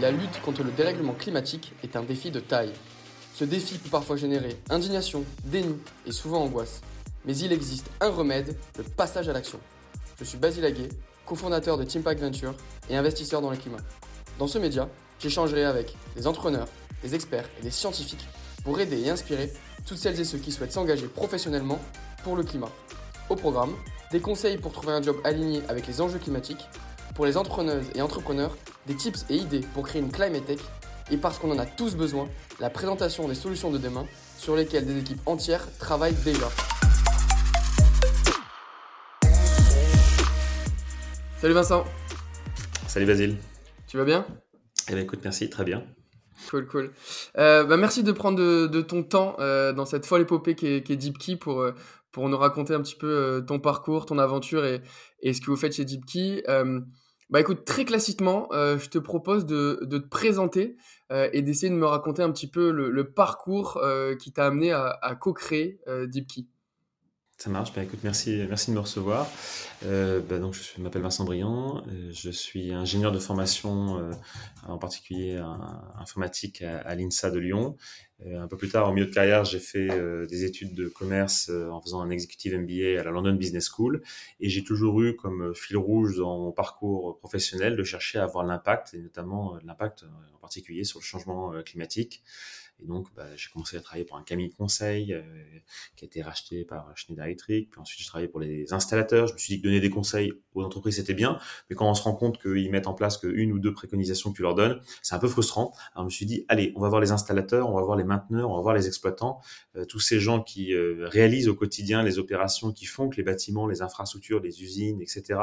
la lutte contre le dérèglement climatique est un défi de taille. Ce défi peut parfois générer indignation, déni et souvent angoisse. Mais il existe un remède, le passage à l'action. Je suis Basile Aguet, cofondateur de Teampact Venture et investisseur dans le climat. Dans ce média, j'échangerai avec des entrepreneurs, des experts et des scientifiques pour aider et inspirer toutes celles et ceux qui souhaitent s'engager professionnellement pour le climat. Au programme, des conseils pour trouver un job aligné avec les enjeux climatiques, pour les entrepreneuses et entrepreneurs, des tips et idées pour créer une climate tech, et parce qu'on en a tous besoin, la présentation des solutions de demain sur lesquelles des équipes entières travaillent déjà. Salut Vincent. Salut Basile. Tu vas bien? Eh bien écoute, merci, très bien. Cool, cool. Euh, bah, merci de prendre de, ton temps euh, dans cette folle épopée qui est, DeepKey pour, euh, pour nous raconter un petit peu ton parcours, ton aventure et, et, ce que vous faites chez DeepKey. Bah écoute, très classiquement, je te propose de, de te présenter et d'essayer de me raconter un petit peu le, parcours qui t'a amené à, co-créer DeepKey. Ça marche. Bah, écoute, merci, merci de me recevoir. Euh, bah, donc, je m'appelle Vincent Briand. Euh, je suis ingénieur de formation, euh, en particulier informatique à, l'INSA de Lyon. Un peu plus tard, au milieu de carrière, j'ai fait des études de commerce en faisant un executive MBA à la London Business School. Et j'ai toujours eu comme fil rouge dans mon parcours professionnel de chercher à avoir l'impact, et notamment l'impact en particulier sur le changement climatique. Et donc, bah, j'ai commencé à travailler pour un cabinet de conseil euh, qui a été racheté par Schneider Electric. Puis ensuite, j'ai travaillé pour les installateurs. Je me suis dit que donner des conseils aux entreprises, c'était bien. Mais quand on se rend compte qu'ils mettent en place qu'une ou deux préconisations que tu leur donnes, c'est un peu frustrant. Alors, je me suis dit, allez, on va voir les installateurs, on va voir les mainteneurs, on va voir les exploitants, euh, tous ces gens qui euh, réalisent au quotidien les opérations qui font que les bâtiments, les infrastructures, les usines, etc.,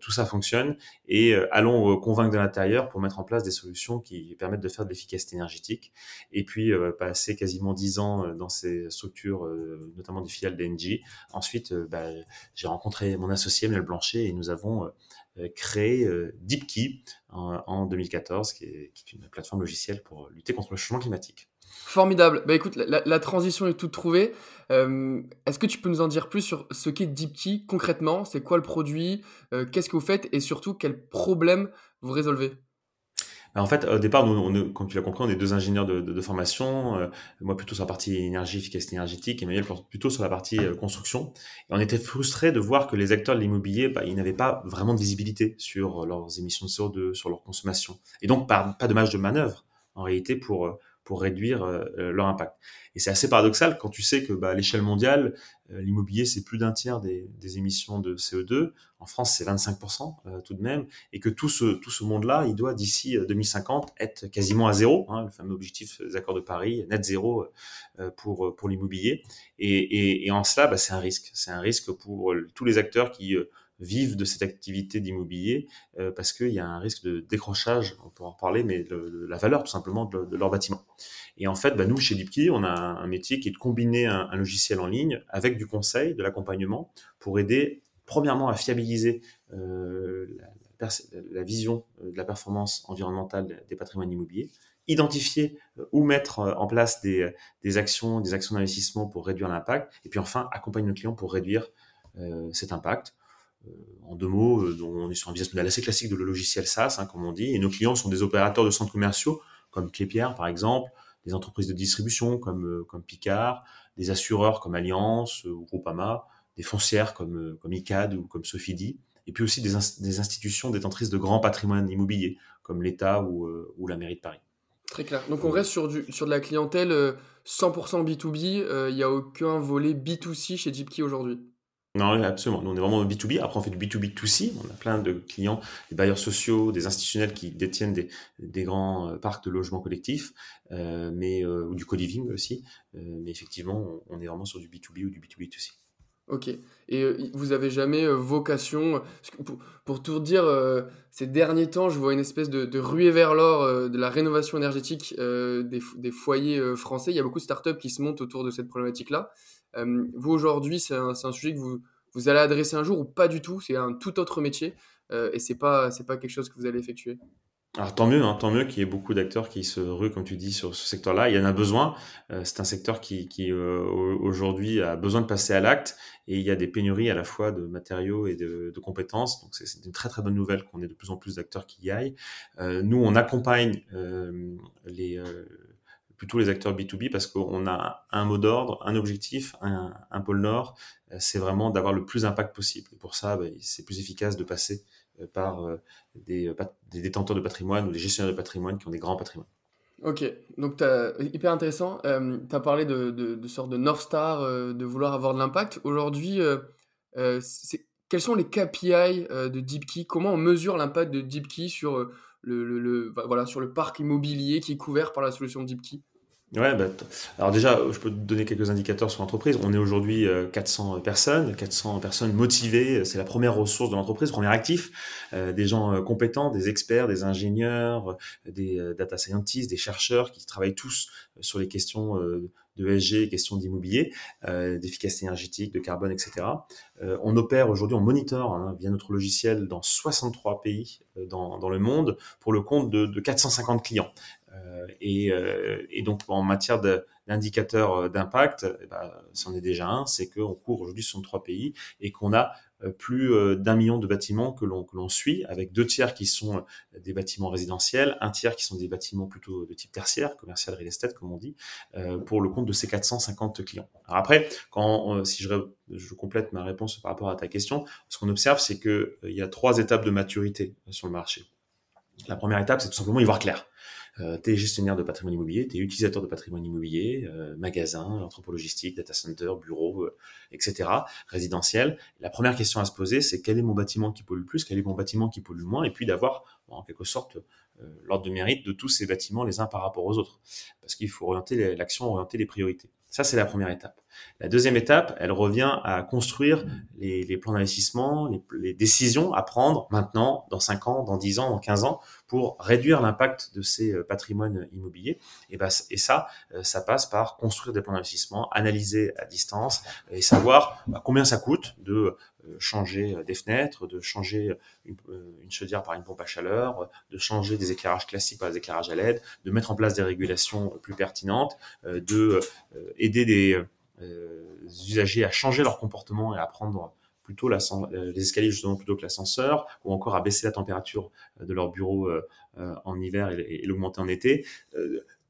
tout ça fonctionne. Et allons convaincre de l'intérieur pour mettre en place des solutions qui permettent de faire de l'efficacité énergétique. Et puis, euh, passé quasiment dix ans euh, dans ces structures, euh, notamment des filiales d'Engie. Ensuite, bah, j'ai rencontré mon associé Mel Blanchet et nous avons créé DeepKey en, 2014, qui est, une plateforme logicielle pour lutter contre le changement climatique. Formidable. Bah écoute, la, transition est toute trouvée. Est-ce que tu peux nous en dire plus sur ce qu'est DeepKey concrètement? C'est quoi le produit? Qu'est-ce que vous faites? Et surtout, quels problèmes vous résolvez? En fait, au départ, nous, comme tu l'as compris, on est deux ingénieurs de, formation. Euh, moi, plutôt sur la partie énergie, efficacité énergétique, Emmanuel plutôt sur la partie euh, construction. Et on était frustrés de voir que les acteurs de l'immobilier, bah, ils n'avaient pas vraiment de visibilité sur leurs émissions de CO2, sur leur consommation. Et donc, pas, pas de marge de manœuvre, en réalité, pour, euh, pour réduire leur impact. Et c'est assez paradoxal quand tu sais que bah, à l'échelle mondiale, euh, l'immobilier, c'est plus d'un tiers des, émissions de CO2. En France, c'est 25% euh, tout de même. Et que tout ce, tout ce monde-là, il doit d'ici 2050 euh, être quasiment à zéro, hein, le fameux objectif des accords de Paris, net zéro pour, pour l'immobilier. Et, et, en cela, bah, c'est un risque. C'est un risque pour tous les acteurs qui vivent de cette activité d'immobilier parce qu'il y a un risque de décrochage, on pourra en reparler, mais de, la valeur tout simplement de, leur bâtiment. Et en fait, bah, nous, chez DeepKey, on a un métier qui est de combiner un, logiciel en ligne avec du conseil, de l'accompagnement, pour aider, premièrement, à fiabiliser euh, la, vision euh, de la performance environnementale des patrimoines immobiliers, identifier euh, ou mettre en place des, actions, des actions d'investissement pour réduire l'impact, et puis enfin, accompagner nos clients pour réduire cet impact. En deux mots, on est sur un business model assez classique de le logiciel SaaS, hein, comme on dit, et nos clients sont des opérateurs de centres commerciaux, comme Clépierre par exemple, des entreprises de distribution comme, euh, comme Picard, des assureurs comme Alliance euh, ou Groupama, des foncières comme, euh, comme ICAD ou comme Sofidi, et puis aussi des, institutions détentrices de grands patrimoines immobiliers comme l'État ou, la mairie de Paris. Très clair. Donc on reste sur, du, sur de la clientèle 100% B2B, il n'y a aucun volet B2C chez DeepKey aujourd'hui non, absolument. Nous, on est vraiment B2B. Après, on fait du B2B2C. On a plein de clients, des bailleurs sociaux, des institutionnels qui détiennent des, grands euh, parcs de logements collectifs, euh, mais, euh, ou du co-living aussi. mais effectivement, on est vraiment sur du B2B ou du B2B2C. Ok. Et vous avez jamais vocation, pour, tout dire, ces derniers temps, je vois une espèce de, ruée vers l'or de la rénovation énergétique des, foyers français. Il y a beaucoup de startups qui se montent autour de cette problématique-là. Euh, vous, aujourd'hui, c'est un, sujet que vous, vous allez adresser un jour ou pas du tout C'est un tout autre métier euh, et c'est pas, pas quelque chose que vous allez effectuer alors tant mieux, hein, tant mieux qu'il y ait beaucoup d'acteurs qui se ruent, comme tu dis, sur ce secteur-là. Il y en a besoin. Euh, c'est un secteur qui, qui aujourd'hui a besoin de passer à l'acte et il y a des pénuries à la fois de matériaux et de, compétences. Donc c'est une très très bonne nouvelle qu'on ait de plus en plus d'acteurs qui y aillent. Nous, on accompagne les plutôt les acteurs B2B parce qu'on a un mot d'ordre, un objectif, un, pôle nord. c'est vraiment d'avoir le plus d'impact possible. Et pour ça, bah, c'est plus efficace de passer par euh, des, détenteurs de patrimoine ou des gestionnaires de patrimoine qui ont des grands patrimoines. Ok, donc as, hyper intéressant. Euh, tu as parlé de, de, sorte de North Star, euh, de vouloir avoir de l'impact. Aujourd'hui, quels sont les KPI de DeepKey Comment on mesure l'impact de DeepKey sur le, le, voilà, sur le parc immobilier qui est couvert par la solution DeepKey Ouais, bah, alors déjà, je peux donner quelques indicateurs sur l'entreprise. On est aujourd'hui 400 euh, personnes, 400 personnes motivées. C'est la première ressource de l'entreprise, premier actif. Euh, des gens euh, compétents, des experts, des ingénieurs, des data scientists, des chercheurs qui travaillent tous sur les questions de ESG, questions d'immobilier, d'efficacité énergétique, de carbone, etc. on opère aujourd'hui, on monitor hein, via notre logiciel dans 63 pays dans, dans, le monde pour le compte de, de 450 clients. Euh, et, euh, et, donc en matière d'indicateurs euh, d'impact, eh ben, c'en est déjà un, c'est qu'on court aujourd'hui sur trois pays et qu'on a plus d'un million de bâtiments que l'on suit, avec deux tiers qui sont des bâtiments résidentiels, un tiers qui sont des bâtiments plutôt de type tertiaire, commercial, real estate, comme on dit, pour le compte de ces 450 clients. Alors après, quand si je, je, complète ma réponse par rapport à ta question, ce qu'on observe, c'est qu'il y a trois étapes de maturité sur le marché. La première étape, c'est tout simplement y voir clair. Euh, tu es gestionnaire de patrimoine immobilier, tu es utilisateur de patrimoine immobilier, euh, magasin, entrepôt logistique, data center, bureau, euh, etc., résidentiel. La première question à se poser, c'est quel est mon bâtiment qui pollue le plus, quel est mon bâtiment qui pollue le moins, et puis d'avoir en quelque sorte l'ordre de mérite de tous ces bâtiments les uns par rapport aux autres. Parce qu'il faut orienter l'action, orienter les priorités. Ça, c'est la première étape. La deuxième étape, elle revient à construire les, plans d'investissement, les, décisions à prendre maintenant, dans 5 ans, dans 10 ans, dans 15 ans, pour réduire l'impact de ces euh, patrimoines immobiliers. Et, bah, et ça, euh, ça passe par construire des plans d'investissement, analyser à distance et savoir bah, combien ça coûte de changer des fenêtres, de changer une, une, chaudière par une pompe à chaleur, de changer des éclairages classiques par des éclairages à LED, de mettre en place des régulations plus pertinentes, de aider des usagers à changer leur comportement et à prendre plutôt euh, les escaliers plutôt que l'ascenseur, ou encore à baisser la température euh, de leur bureau euh, en hiver et, l'augmenter en été.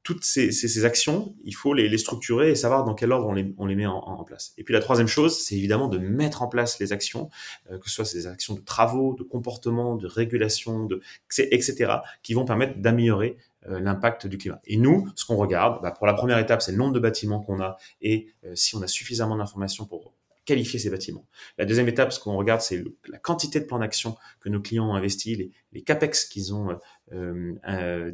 Toutes ces, actions, il faut les, structurer et savoir dans quel ordre on les, met en, place. Et puis la troisième chose, c'est évidemment de mettre en place les actions, que ce soit ces actions de travaux, de comportement, de régulation, de, etc., qui vont permettre d'améliorer l'impact du climat. Et nous, ce qu'on regarde, bah pour la première étape, c'est le nombre de bâtiments qu'on a et si on a suffisamment d'informations pour qualifier ces bâtiments. La deuxième étape, ce qu'on regarde, c'est la quantité de plans d'action que nos clients ont investis, les, les capex qu'ils ont euh, euh,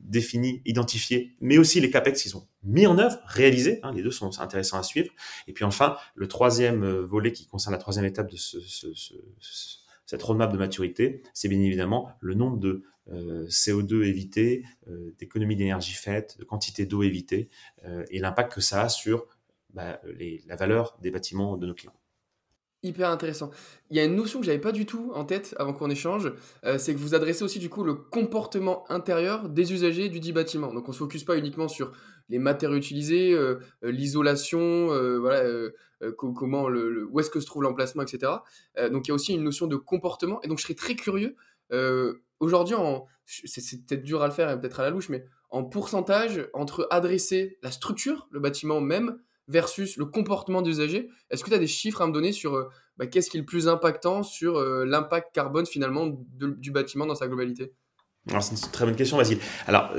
définis, identifiés, mais aussi les capex qu'ils ont mis en œuvre, réalisés. Hein, les deux sont intéressants à suivre. Et puis enfin, le troisième euh, volet qui concerne la troisième étape de ce, ce, ce, cette roadmap de maturité, c'est bien évidemment le nombre de euh, CO2 évité, euh, d'économies d'énergie faites, de quantité d'eau évitée euh, et l'impact que ça a sur bah, la valeur des bâtiments de nos clients. Hyper intéressant. Il y a une notion que j'avais pas du tout en tête avant qu'on échange, euh, c'est que vous adressez aussi du coup le comportement intérieur des usagers du dit bâtiment. Donc on se focus pas uniquement sur les matériaux utilisés, euh, euh l'isolation, voilà, comment le, où est-ce que se trouve l'emplacement, etc. donc il y a aussi une notion de comportement. Et donc je serais très curieux. Aujourd'hui, c'est peut-être dur à le faire peut-être à la louche, mais en pourcentage entre adresser la structure, le bâtiment même, versus le comportement d'usager. Est-ce que tu as des chiffres à me donner sur euh, bah, qu'est-ce qui est le plus impactant sur euh, l'impact carbone finalement du bâtiment dans sa globalité? Alors c'est une très bonne question, Vasile. Alors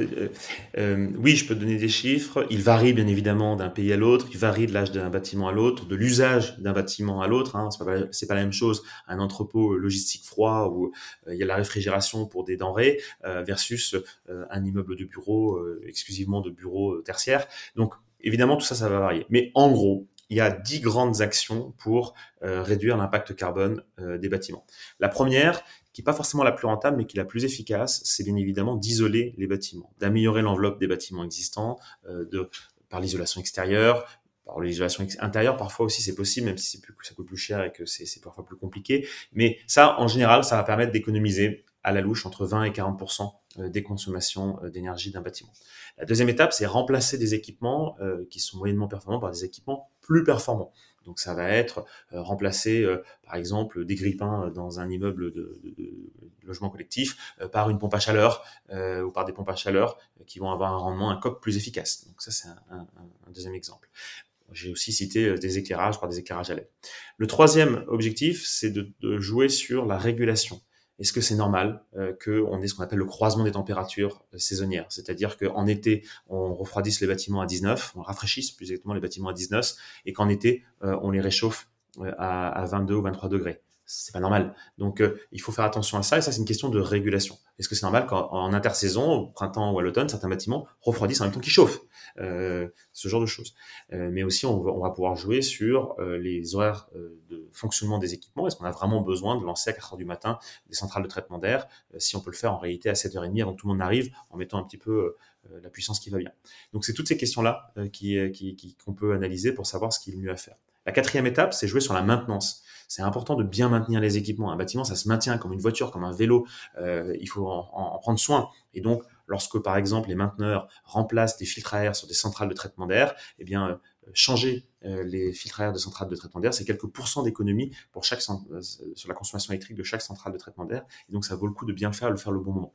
euh, oui, je peux te donner des chiffres. Il varie bien évidemment d'un pays à l'autre. Il varie de l'âge d'un bâtiment à l'autre, de l'usage d'un bâtiment à l'autre. Hein. C'est pas, pas la même chose un entrepôt logistique froid où il y a la réfrigération pour des denrées versus un immeuble de bureau exclusivement de bureaux tertiaires. Donc Évidemment, tout ça, ça va varier. Mais en gros, il y a dix grandes actions pour euh, réduire l'impact carbone euh, des bâtiments. La première, qui n'est pas forcément la plus rentable, mais qui est la plus efficace, c'est bien évidemment d'isoler les bâtiments, d'améliorer l'enveloppe des bâtiments existants, euh, par l'isolation extérieure, par l'isolation intérieure, parfois aussi c'est possible, même si ça coûte plus cher et que c'est parfois plus compliqué. Mais ça, en général, ça va permettre d'économiser à la louche entre 20 et 40% des consommations d'énergie d'un bâtiment. La deuxième étape, c'est remplacer des équipements qui sont moyennement performants par des équipements plus performants. Donc ça va être euh, remplacer, euh, par exemple, des grippins dans un immeuble de, logement collectif euh, par une pompe à chaleur ou par des pompes à chaleur qui vont avoir un rendement, un coq plus efficace. Donc ça, c'est un, deuxième exemple. J'ai aussi cité des éclairages par des éclairages à LED. Le troisième objectif, c'est de, jouer sur la régulation est-ce que c'est normal euh, qu'on ait ce qu'on appelle le croisement des températures euh, saisonnières? C'est-à-dire qu'en été, on refroidisse les bâtiments à 19, on rafraîchisse plus exactement les bâtiments à 19, et qu'en été, euh, on les réchauffe à, à 22 ou 23 degrés c'est pas normal. Donc, euh, il faut faire attention à ça. Et ça, c'est une question de régulation. Est-ce que c'est normal qu'en intersaison, au printemps ou à l'automne, certains bâtiments refroidissent en même temps qu'ils chauffent euh, Ce genre de choses. Euh, mais aussi, on va, pouvoir jouer sur les horaires de fonctionnement des équipements. Est-ce qu'on a vraiment besoin de lancer à 4 heures du matin des centrales de traitement d'air? Si on peut le faire en réalité à 7h30 avant que tout le monde arrive, en mettant un petit peu la puissance qui va bien. Donc, c'est toutes ces questions-là qu'on peut analyser pour savoir ce qui est mieux à faire. La quatrième étape, c'est jouer sur la maintenance. C'est important de bien maintenir les équipements. Un bâtiment, ça se maintient comme une voiture, comme un vélo. Euh, il faut en, prendre soin. Et donc, lorsque par exemple les mainteneurs remplacent des filtres à air sur des centrales de traitement d'air, eh bien euh, changer euh, les filtres à air de centrales de traitement d'air, c'est quelques pourcents d'économie pour chaque sur la consommation électrique de chaque centrale de traitement d'air. Et donc, ça vaut le coup de bien faire, le faire le bon moment.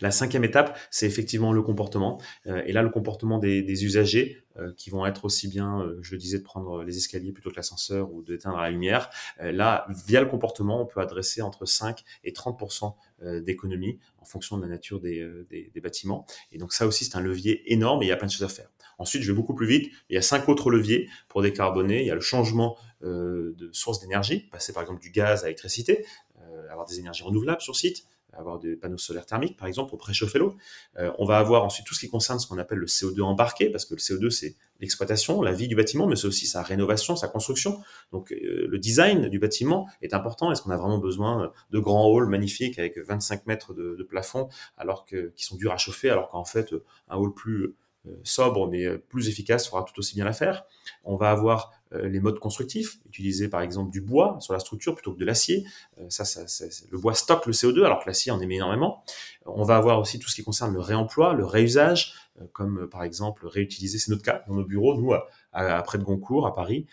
La cinquième étape, c'est effectivement le comportement. Euh, et là, le comportement des, usagers, euh, qui vont être aussi bien, euh, je le disais, de prendre les escaliers plutôt que l'ascenseur ou d'éteindre la lumière. là, via le comportement, on peut adresser entre 5 et 30% d'économie en fonction de la nature des, bâtiments. Et donc ça aussi, c'est un levier énorme et il y a plein de choses à faire. Ensuite, je vais beaucoup plus vite. Il y a cinq autres leviers pour décarboner. Il y a le changement de source d'énergie, passer par exemple du gaz à l'électricité, avoir des énergies renouvelables sur site avoir des panneaux solaires thermiques, par exemple, pour préchauffer l'eau. Euh, on va avoir ensuite tout ce qui concerne ce qu'on appelle le CO2 embarqué, parce que le CO2, c'est l'exploitation, la vie du bâtiment, mais c'est aussi sa rénovation, sa construction. Donc, euh, le design du bâtiment est important. Est-ce qu'on a vraiment besoin de grands halls magnifiques avec 25 mètres de, plafond, alors qui sont durs à chauffer, alors qu'en fait, un hall plus sobre mais euh, plus efficace fera tout aussi bien l'affaire. On va avoir euh, les modes constructifs, utiliser par exemple du bois sur la structure plutôt que de l'acier. ça, ça, le bois stocke le CO2 alors que l'acier en émet énormément. On va avoir aussi tout ce qui concerne le réemploi, le réusage, comme par exemple réutiliser, c'est notre cas dans nos bureaux, nous à, à près de Goncourt, à Paris,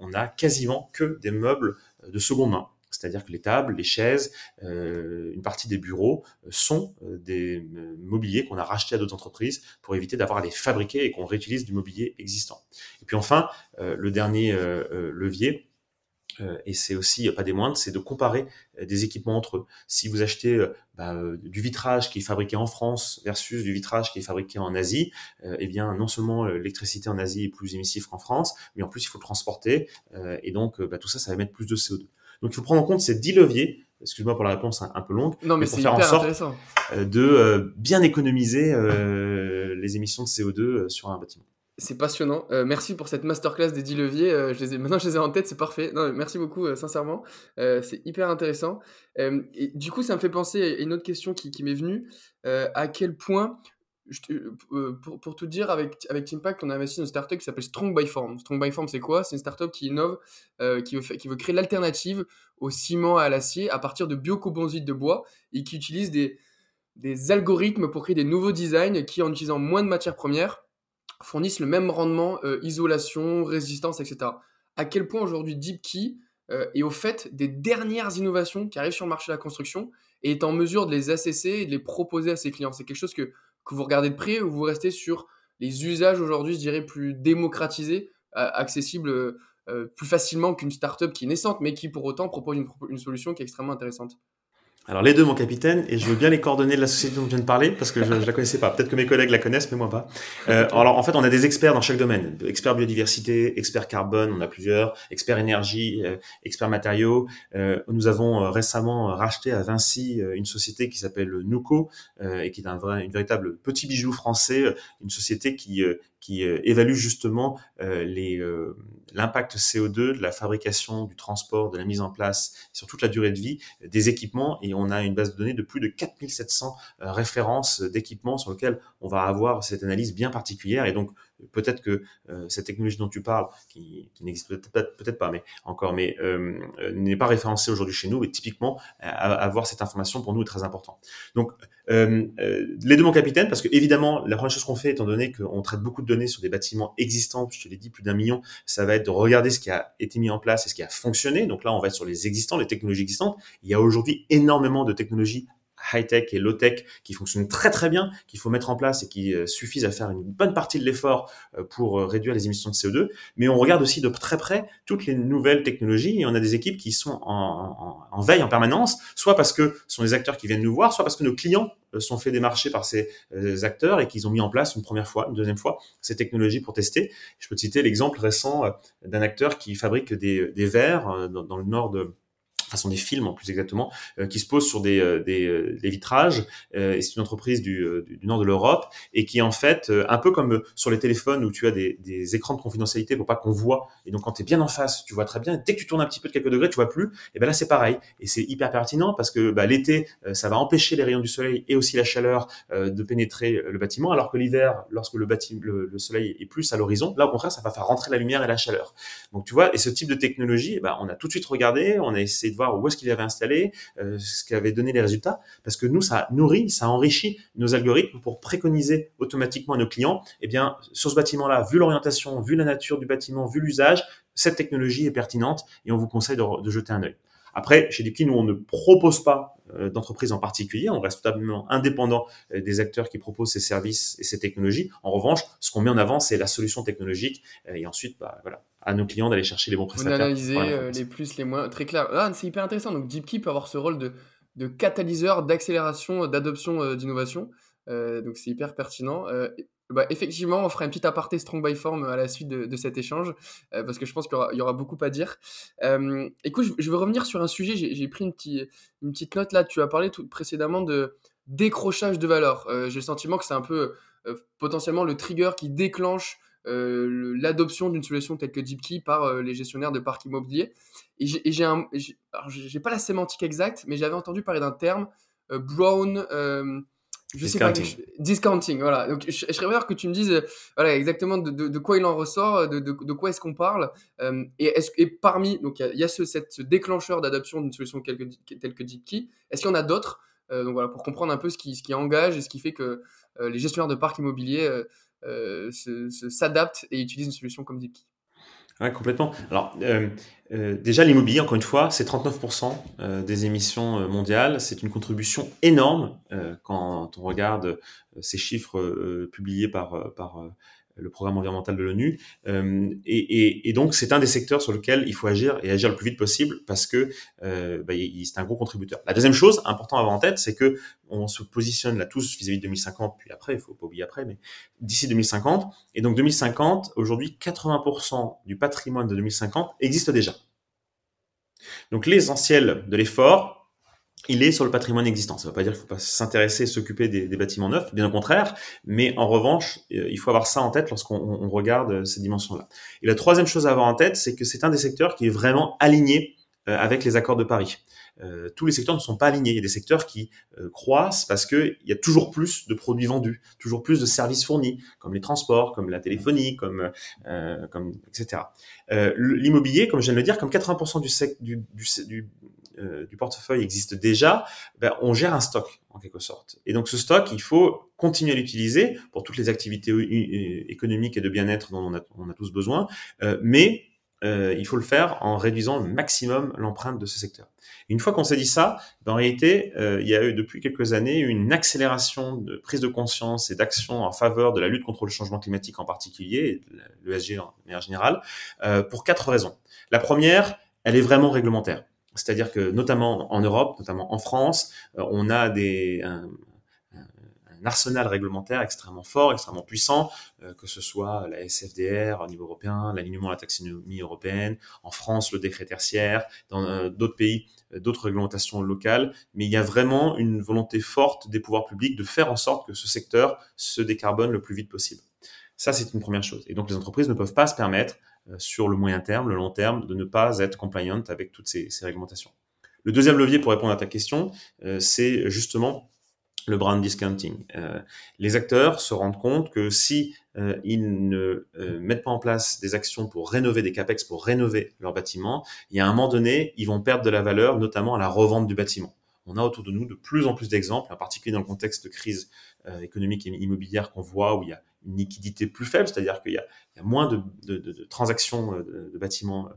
on a quasiment que des meubles de seconde main c'est-à-dire que les tables, les chaises, euh, une partie des bureaux euh, sont euh, des mobiliers qu'on a rachetés à d'autres entreprises pour éviter d'avoir à les fabriquer et qu'on réutilise du mobilier existant. Et puis enfin, le dernier levier, et c'est aussi pas des moindres, c'est de comparer des équipements entre eux. Si vous achetez bah, du vitrage qui est fabriqué en France versus du vitrage qui est fabriqué en Asie, eh bien non seulement l'électricité en Asie est plus émissive qu'en France, mais en plus il faut le transporter, et donc bah, tout ça, ça va mettre plus de CO2. Donc il faut prendre en compte ces 10 leviers, excuse-moi pour la réponse un, peu longue, non, mais, pour faire en sorte euh, de euh, bien économiser euh, les émissions de CO2 sur un bâtiment. C'est passionnant. merci pour cette masterclass des 10 leviers. je les ai, maintenant, je les ai en tête, c'est parfait. Non, merci beaucoup, sincèrement. c'est hyper intéressant. et du coup, ça me fait penser à une autre question qui, qui m'est venue. à quel point pour, pour, tout dire, avec, avec Impact, on a investi dans une startup qui s'appelle Strong by Form. Strong by Form, c'est quoi? C'est une startup qui innove, euh, qui, veut, créer l'alternative au ciment et à l'acier à partir de biocomposites de bois et qui utilise des, algorithmes pour créer des nouveaux designs qui, en utilisant moins de matières premières, fournissent le même rendement, isolation, résistance, etc. À quel point aujourd'hui DeepKey est au fait des dernières innovations qui arrivent sur le marché de la construction et est en mesure de les assesser et de les proposer à ses clients? C'est quelque chose que que vous regardez de près ou vous restez sur les usages aujourd'hui, je dirais, plus démocratisés, accessibles euh, plus facilement qu'une startup qui est naissante, mais qui pour autant propose une solution qui est extrêmement intéressante alors les deux, mon capitaine, et je veux bien les coordonnées de la société dont je viens de parler parce que je, je la connaissais pas. Peut-être que mes collègues la connaissent, mais moi pas. Euh, alors en fait, on a des experts dans chaque domaine experts biodiversité, experts carbone, on a plusieurs, experts énergie, euh, experts matériaux. Euh, nous avons euh, récemment racheté à Vinci euh, une société qui s'appelle Nuco et qui est un vrai, une véritable petit bijou français, une société qui qui évalue justement les l'impact CO2 de la fabrication, du transport, de la mise en place sur toute la durée de vie des équipements et on a une base de données de plus de 4700 références d'équipements sur lesquels on va avoir cette analyse bien particulière. Et donc, peut-être que euh, cette technologie dont tu parles, qui, n'existe peut-être peut pas, mais encore, mais euh, euh, n'est pas référencée aujourd'hui chez nous. Et typiquement, avoir cette information pour nous est très important. Donc, les deux mon capitaine, parce que évidemment, la première chose qu'on fait, étant donné qu'on traite beaucoup de données sur des bâtiments existants, je te l'ai dit, plus d'un million, ça va être de regarder ce qui a été mis en place et ce qui a fonctionné. Donc là, on va être sur les existants, les technologies existantes. Il y a aujourd'hui énormément de technologies high-tech et low-tech qui fonctionnent très très bien, qu'il faut mettre en place et qui euh, suffisent à faire une bonne partie de l'effort euh, pour euh, réduire les émissions de CO2. Mais on regarde aussi de très près toutes les nouvelles technologies et on a des équipes qui sont en, en, veille en permanence, soit parce que ce sont des acteurs qui viennent nous voir, soit parce que nos clients sont fait démarcher par ces acteurs et qu'ils ont mis en place une première fois, une deuxième fois ces technologies pour tester. Je peux te citer l'exemple récent d'un acteur qui fabrique des, des verres dans le nord de sont des films en plus exactement, euh, qui se posent sur des, euh, euh, des vitrages. et c'est une entreprise du, du, nord de l'Europe et qui en fait, un peu comme sur les téléphones où tu as des, des écrans de confidentialité pour pas qu'on voit. Et donc quand tu es bien en face, tu vois très bien. dès que tu tournes un petit peu de quelques degrés, tu vois plus. Et ben là c'est pareil. Et c'est hyper pertinent parce que bah, l'été, ça va empêcher les rayons du soleil et aussi la chaleur de pénétrer le bâtiment, alors que l'hiver, lorsque le, bâtiment, le, soleil est plus à l'horizon, là au contraire, ça va faire rentrer la lumière et la chaleur. Donc tu vois, et ce type de technologie, bah, on a tout de suite regardé, on a essayé de où est-ce qu'il avait installé, euh, ce qui avait donné les résultats, parce que nous, ça nourrit, ça enrichit nos algorithmes pour préconiser automatiquement à nos clients, eh bien, sur ce bâtiment-là, vu l'orientation, vu la nature du bâtiment, vu l'usage, cette technologie est pertinente et on vous conseille de, jeter un œil. Après, chez Deepkey, nous, on ne propose pas euh, d'entreprise en particulier. On reste totalement indépendant euh, des acteurs qui proposent ces services et ces technologies. En revanche, ce qu'on met en avant, c'est la solution technologique. Et ensuite, bah, voilà, à nos clients d'aller chercher les bons prestataires. On analyser euh, les plus, les moins, très clair. Ah, c'est hyper intéressant. Donc DeepKey peut avoir ce rôle de, de catalyseur, d'accélération, euh, d'adoption euh, d'innovation. donc c'est hyper pertinent. Bah, effectivement, on fera une petite aparté Strong by Form à la suite de, cet échange, parce que je pense qu'il y, aura beaucoup à dire. écoute, je, je, veux revenir sur un sujet, j'ai pris une, petite, une petite note là, tu as parlé tout précédemment de décrochage de valeur. j'ai le sentiment que c'est un peu potentiellement le trigger qui déclenche euh, l'adoption d'une solution telle que DeepKey par euh, les gestionnaires de parcs immobiliers. Et j'ai un, j'ai pas la sémantique exacte, mais j'avais entendu parler d'un terme euh, brown. je discounting. sais pas, discounting, voilà. Donc, je, serais heureux que tu me dises, voilà, exactement de, de, quoi il en ressort, de, de, quoi est-ce qu'on parle, et, est et parmi, donc il y a, ce, cette, ce déclencheur d'adoption d'une solution telle que, telle que DeepKey. Est-ce qu'il y en a d'autres? Donc voilà, pour comprendre un peu ce qui, ce qui engage et ce qui fait que les gestionnaires de parcs immobiliers euh, s'adapte et utilise une solution comme DeepKey. Oui, complètement. Alors, euh, euh, déjà, l'immobilier, encore une fois, c'est 39% des émissions mondiales. C'est une contribution énorme quand on regarde ces chiffres publiés par, par le programme environnemental de l'ONU. Euh, et, et, et, donc, c'est un des secteurs sur lequel il faut agir et agir le plus vite possible parce que euh, bah, c'est un gros contributeur. La deuxième chose, important à avoir en tête, c'est que on se positionne là tous vis-à-vis de 2050, puis après, il faut pas oublier après, mais d'ici 2050. Et donc, 2050, aujourd'hui, 80% du patrimoine de 2050 existe déjà. Donc, l'essentiel de l'effort, il est sur le patrimoine existant. Ça ne veut pas dire qu'il faut pas s'intéresser, s'occuper des, bâtiments neufs, bien au contraire. Mais en revanche, euh, il faut avoir ça en tête lorsqu'on regarde euh, ces dimensions-là. Et la troisième chose à avoir en tête, c'est que c'est un des secteurs qui est vraiment aligné euh, avec les accords de Paris. tous les secteurs ne sont pas alignés. Il y a des secteurs qui croissent parce qu'il y a toujours plus de produits vendus, toujours plus de services fournis, comme les transports, comme la téléphonie, comme, etc. L'immobilier, comme je viens de le dire, comme 80% du, du, du, euh, du portefeuille existe déjà, ben, on gère un stock en quelque sorte. Et donc ce stock, il faut continuer à l'utiliser pour toutes les activités économiques et de bien-être dont on a, tous besoin, euh, mais euh, il faut le faire en réduisant le maximum l'empreinte de ce secteur. Une fois qu'on s'est dit ça, ben, en réalité, il y a eu depuis quelques années une accélération de prise de conscience et d'action en faveur de la lutte contre le changement climatique en particulier, l'ESG en manière générale, pour quatre raisons. La première, elle est vraiment réglementaire. C'est-à-dire que notamment en Europe, notamment en France, euh, on a des, un, arsenal réglementaire extrêmement fort, extrêmement puissant, euh, que ce soit la SFDR au niveau européen, l'alignement à la taxonomie européenne, en France le décret tertiaire, dans euh, d'autres pays d'autres réglementations locales, mais il y a vraiment une volonté forte des pouvoirs publics de faire en sorte que ce secteur se décarbone le plus vite possible. Ça, c'est une première chose. Et donc, les entreprises ne peuvent pas se permettre sur le moyen terme, le long terme, de ne pas être compliant avec toutes ces, réglementations. Le deuxième levier pour répondre à ta question, euh, c'est justement le brand discounting. Euh, les acteurs se rendent compte que si euh, ils ne euh, mettent pas en place des actions pour rénover des capex, pour rénover leur bâtiment, il y a un moment donné, ils vont perdre de la valeur, notamment à la revente du bâtiment. On a autour de nous de plus en plus d'exemples, en particulier dans le contexte de crise euh, économique et immobilière qu'on voit où il y a une liquidité plus faible, c'est-à-dire qu'il y, a, moins de, transactions de, de bâtiments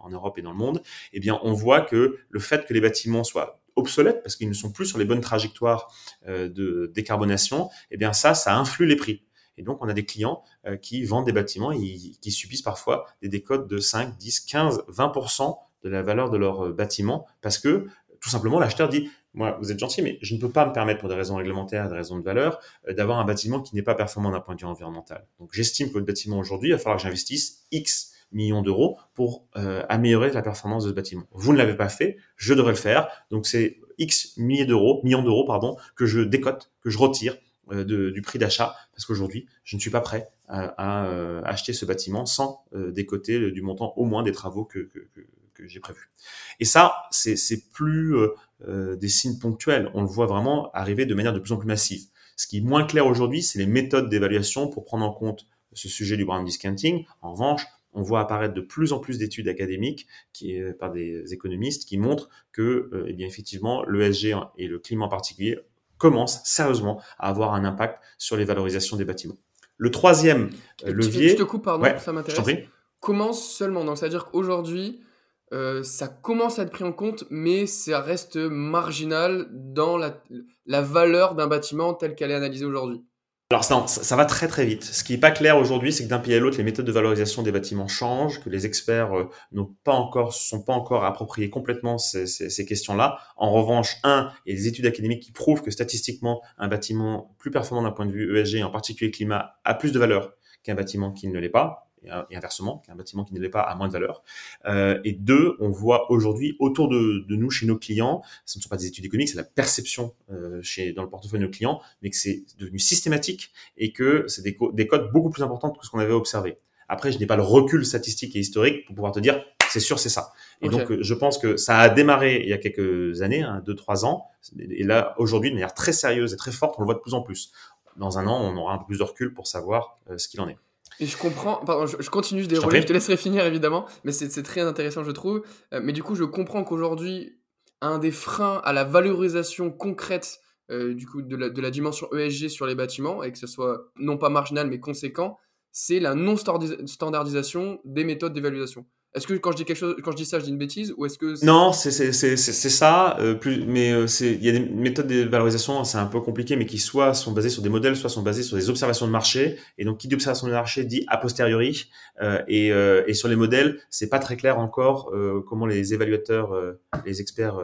en Europe et dans le monde. Eh bien, on voit que le fait que les bâtiments soient obsolètes parce qu'ils ne sont plus sur les bonnes trajectoires euh, de décarbonation, eh bien ça, ça influe les prix. Et donc, on a des clients euh, qui vendent des bâtiments et qui subissent parfois des décotes de 5, 10, 15, 20% de la valeur de leur euh, bâtiment parce que tout simplement l'acheteur dit moi vous êtes gentil mais je ne peux pas me permettre pour des raisons réglementaires des raisons de valeur d'avoir un bâtiment qui n'est pas performant d'un point de vue environnemental donc j'estime que votre bâtiment aujourd'hui il va falloir que j'investisse X millions d'euros pour euh, améliorer la performance de ce bâtiment. Vous ne l'avez pas fait, je devrais le faire. Donc c'est X milliers d'euros, millions d'euros pardon, que je décote, que je retire euh, de, du prix d'achat parce qu'aujourd'hui je ne suis pas prêt à, à euh, acheter ce bâtiment sans euh, décoter du montant au moins des travaux que, que, que, que j'ai prévus. Et ça c'est plus euh, des signes ponctuels, on le voit vraiment arriver de manière de plus en plus massive. Ce qui est moins clair aujourd'hui, c'est les méthodes d'évaluation pour prendre en compte ce sujet du brand discounting. En revanche, on voit apparaître de plus en plus d'études académiques qui, euh, par des économistes qui montrent que, euh, eh bien, effectivement, l'ESG et le climat en particulier commencent sérieusement à avoir un impact sur les valorisations des bâtiments. Le troisième euh, levier. Je te coupe, pardon, ouais, ça m'intéresse. Commence seulement. Donc, c'est-à-dire qu'aujourd'hui, euh, ça commence à être pris en compte, mais ça reste marginal dans la, valeur d'un bâtiment tel qu'elle est analysée aujourd'hui. Alors ça, va très très vite. Ce qui n'est pas clair aujourd'hui, c'est que d'un pays à l'autre, les méthodes de valorisation des bâtiments changent, que les experts euh, n'ont sont pas encore appropriés complètement ces, ces questions-là. En revanche, un, il y a des études académiques qui prouvent que statistiquement, un bâtiment plus performant d'un point de vue ESG, en particulier climat, a plus de valeur qu'un bâtiment qui ne l'est pas et inversement, qu'un bâtiment qui ne l'est pas a moins de valeur. Euh, et deux, on voit aujourd'hui autour de, de, nous, chez nos clients, ce ne sont pas des études économiques, c'est la perception euh, chez, dans le portefeuille de nos clients, mais que c'est devenu systématique et que c'est des, des codes beaucoup plus importantes que ce qu'on avait observé. Après, je n'ai pas le recul statistique et historique pour pouvoir te dire, c'est sûr, c'est ça. Et okay. donc, je pense que ça a démarré il y a quelques années, hein, deux, trois ans, et là, aujourd'hui, de manière très sérieuse et très forte, on le voit de plus en plus. Dans un an, on aura un peu plus de recul pour savoir euh, ce qu'il en est. Et je comprends, pardon, je, je continue de dérouler, je, je te laisserai finir évidemment, mais c'est très intéressant je trouve. Euh, mais du coup, je comprends qu'aujourd'hui, un des freins à la valorisation concrète euh, du coup de la, de la, dimension ESG sur les bâtiments, et que ce soit non pas marginal mais conséquent, c'est la non-standardisation des méthodes d'évaluation. Est-ce que quand je dis quelque chose, quand je dis ça, je dis une bêtise ou est-ce que non, c'est c'est c'est ça. Euh, plus, mais euh, c'est il y a des méthodes de valorisation, c'est un peu compliqué, mais qui soit sont basées sur des modèles, soit sont basées sur des observations de marché. Et donc, qui dit observation de marché dit a posteriori. Euh, et euh, et sur les modèles, c'est pas très clair encore euh, comment les évaluateurs, les experts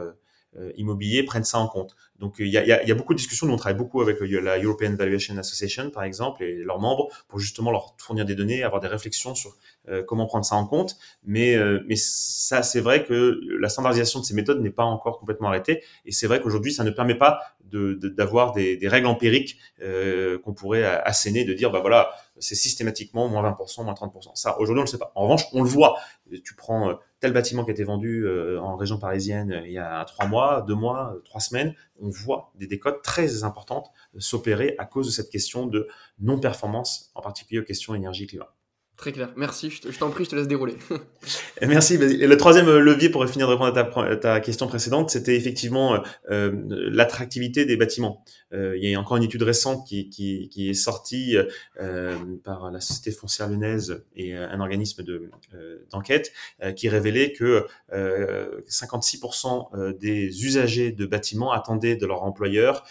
immobiliers prennent ça en compte. Donc il y a, y, a, y a, beaucoup de discussions. Nous, on travaille beaucoup avec la European Valuation Association, par exemple, et leurs membres pour justement leur fournir des données, avoir des réflexions sur euh, comment prendre ça en compte. Mais, euh, mais ça, c'est vrai que la standardisation de ces méthodes n'est pas encore complètement arrêtée. Et c'est vrai qu'aujourd'hui, ça ne permet pas d'avoir de, de, des, des, règles empiriques euh, qu'on pourrait asséner, de dire, bah voilà, c'est systématiquement moins 20%, moins 30%. Ça, aujourd'hui, on le sait pas. En revanche, on le voit. Tu prends euh, tel bâtiment qui a été vendu euh, en région parisienne euh, il y a trois mois, deux mois, trois semaines, on voit des décotes très importantes s'opérer à cause de cette question de non-performance, en particulier aux questions énergie-climat. Très clair. Merci. Je t'en prie, je te laisse dérouler. Merci. Le troisième levier pour finir de répondre à ta, question précédente, c'était effectivement euh, l'attractivité des bâtiments. Euh, il y a encore une étude récente qui, est sortie euh, par la Société foncière lyonnaise et un organisme de, euh, d'enquête euh, qui révélait que 56% euh, des usagers de bâtiments attendaient de leur employeur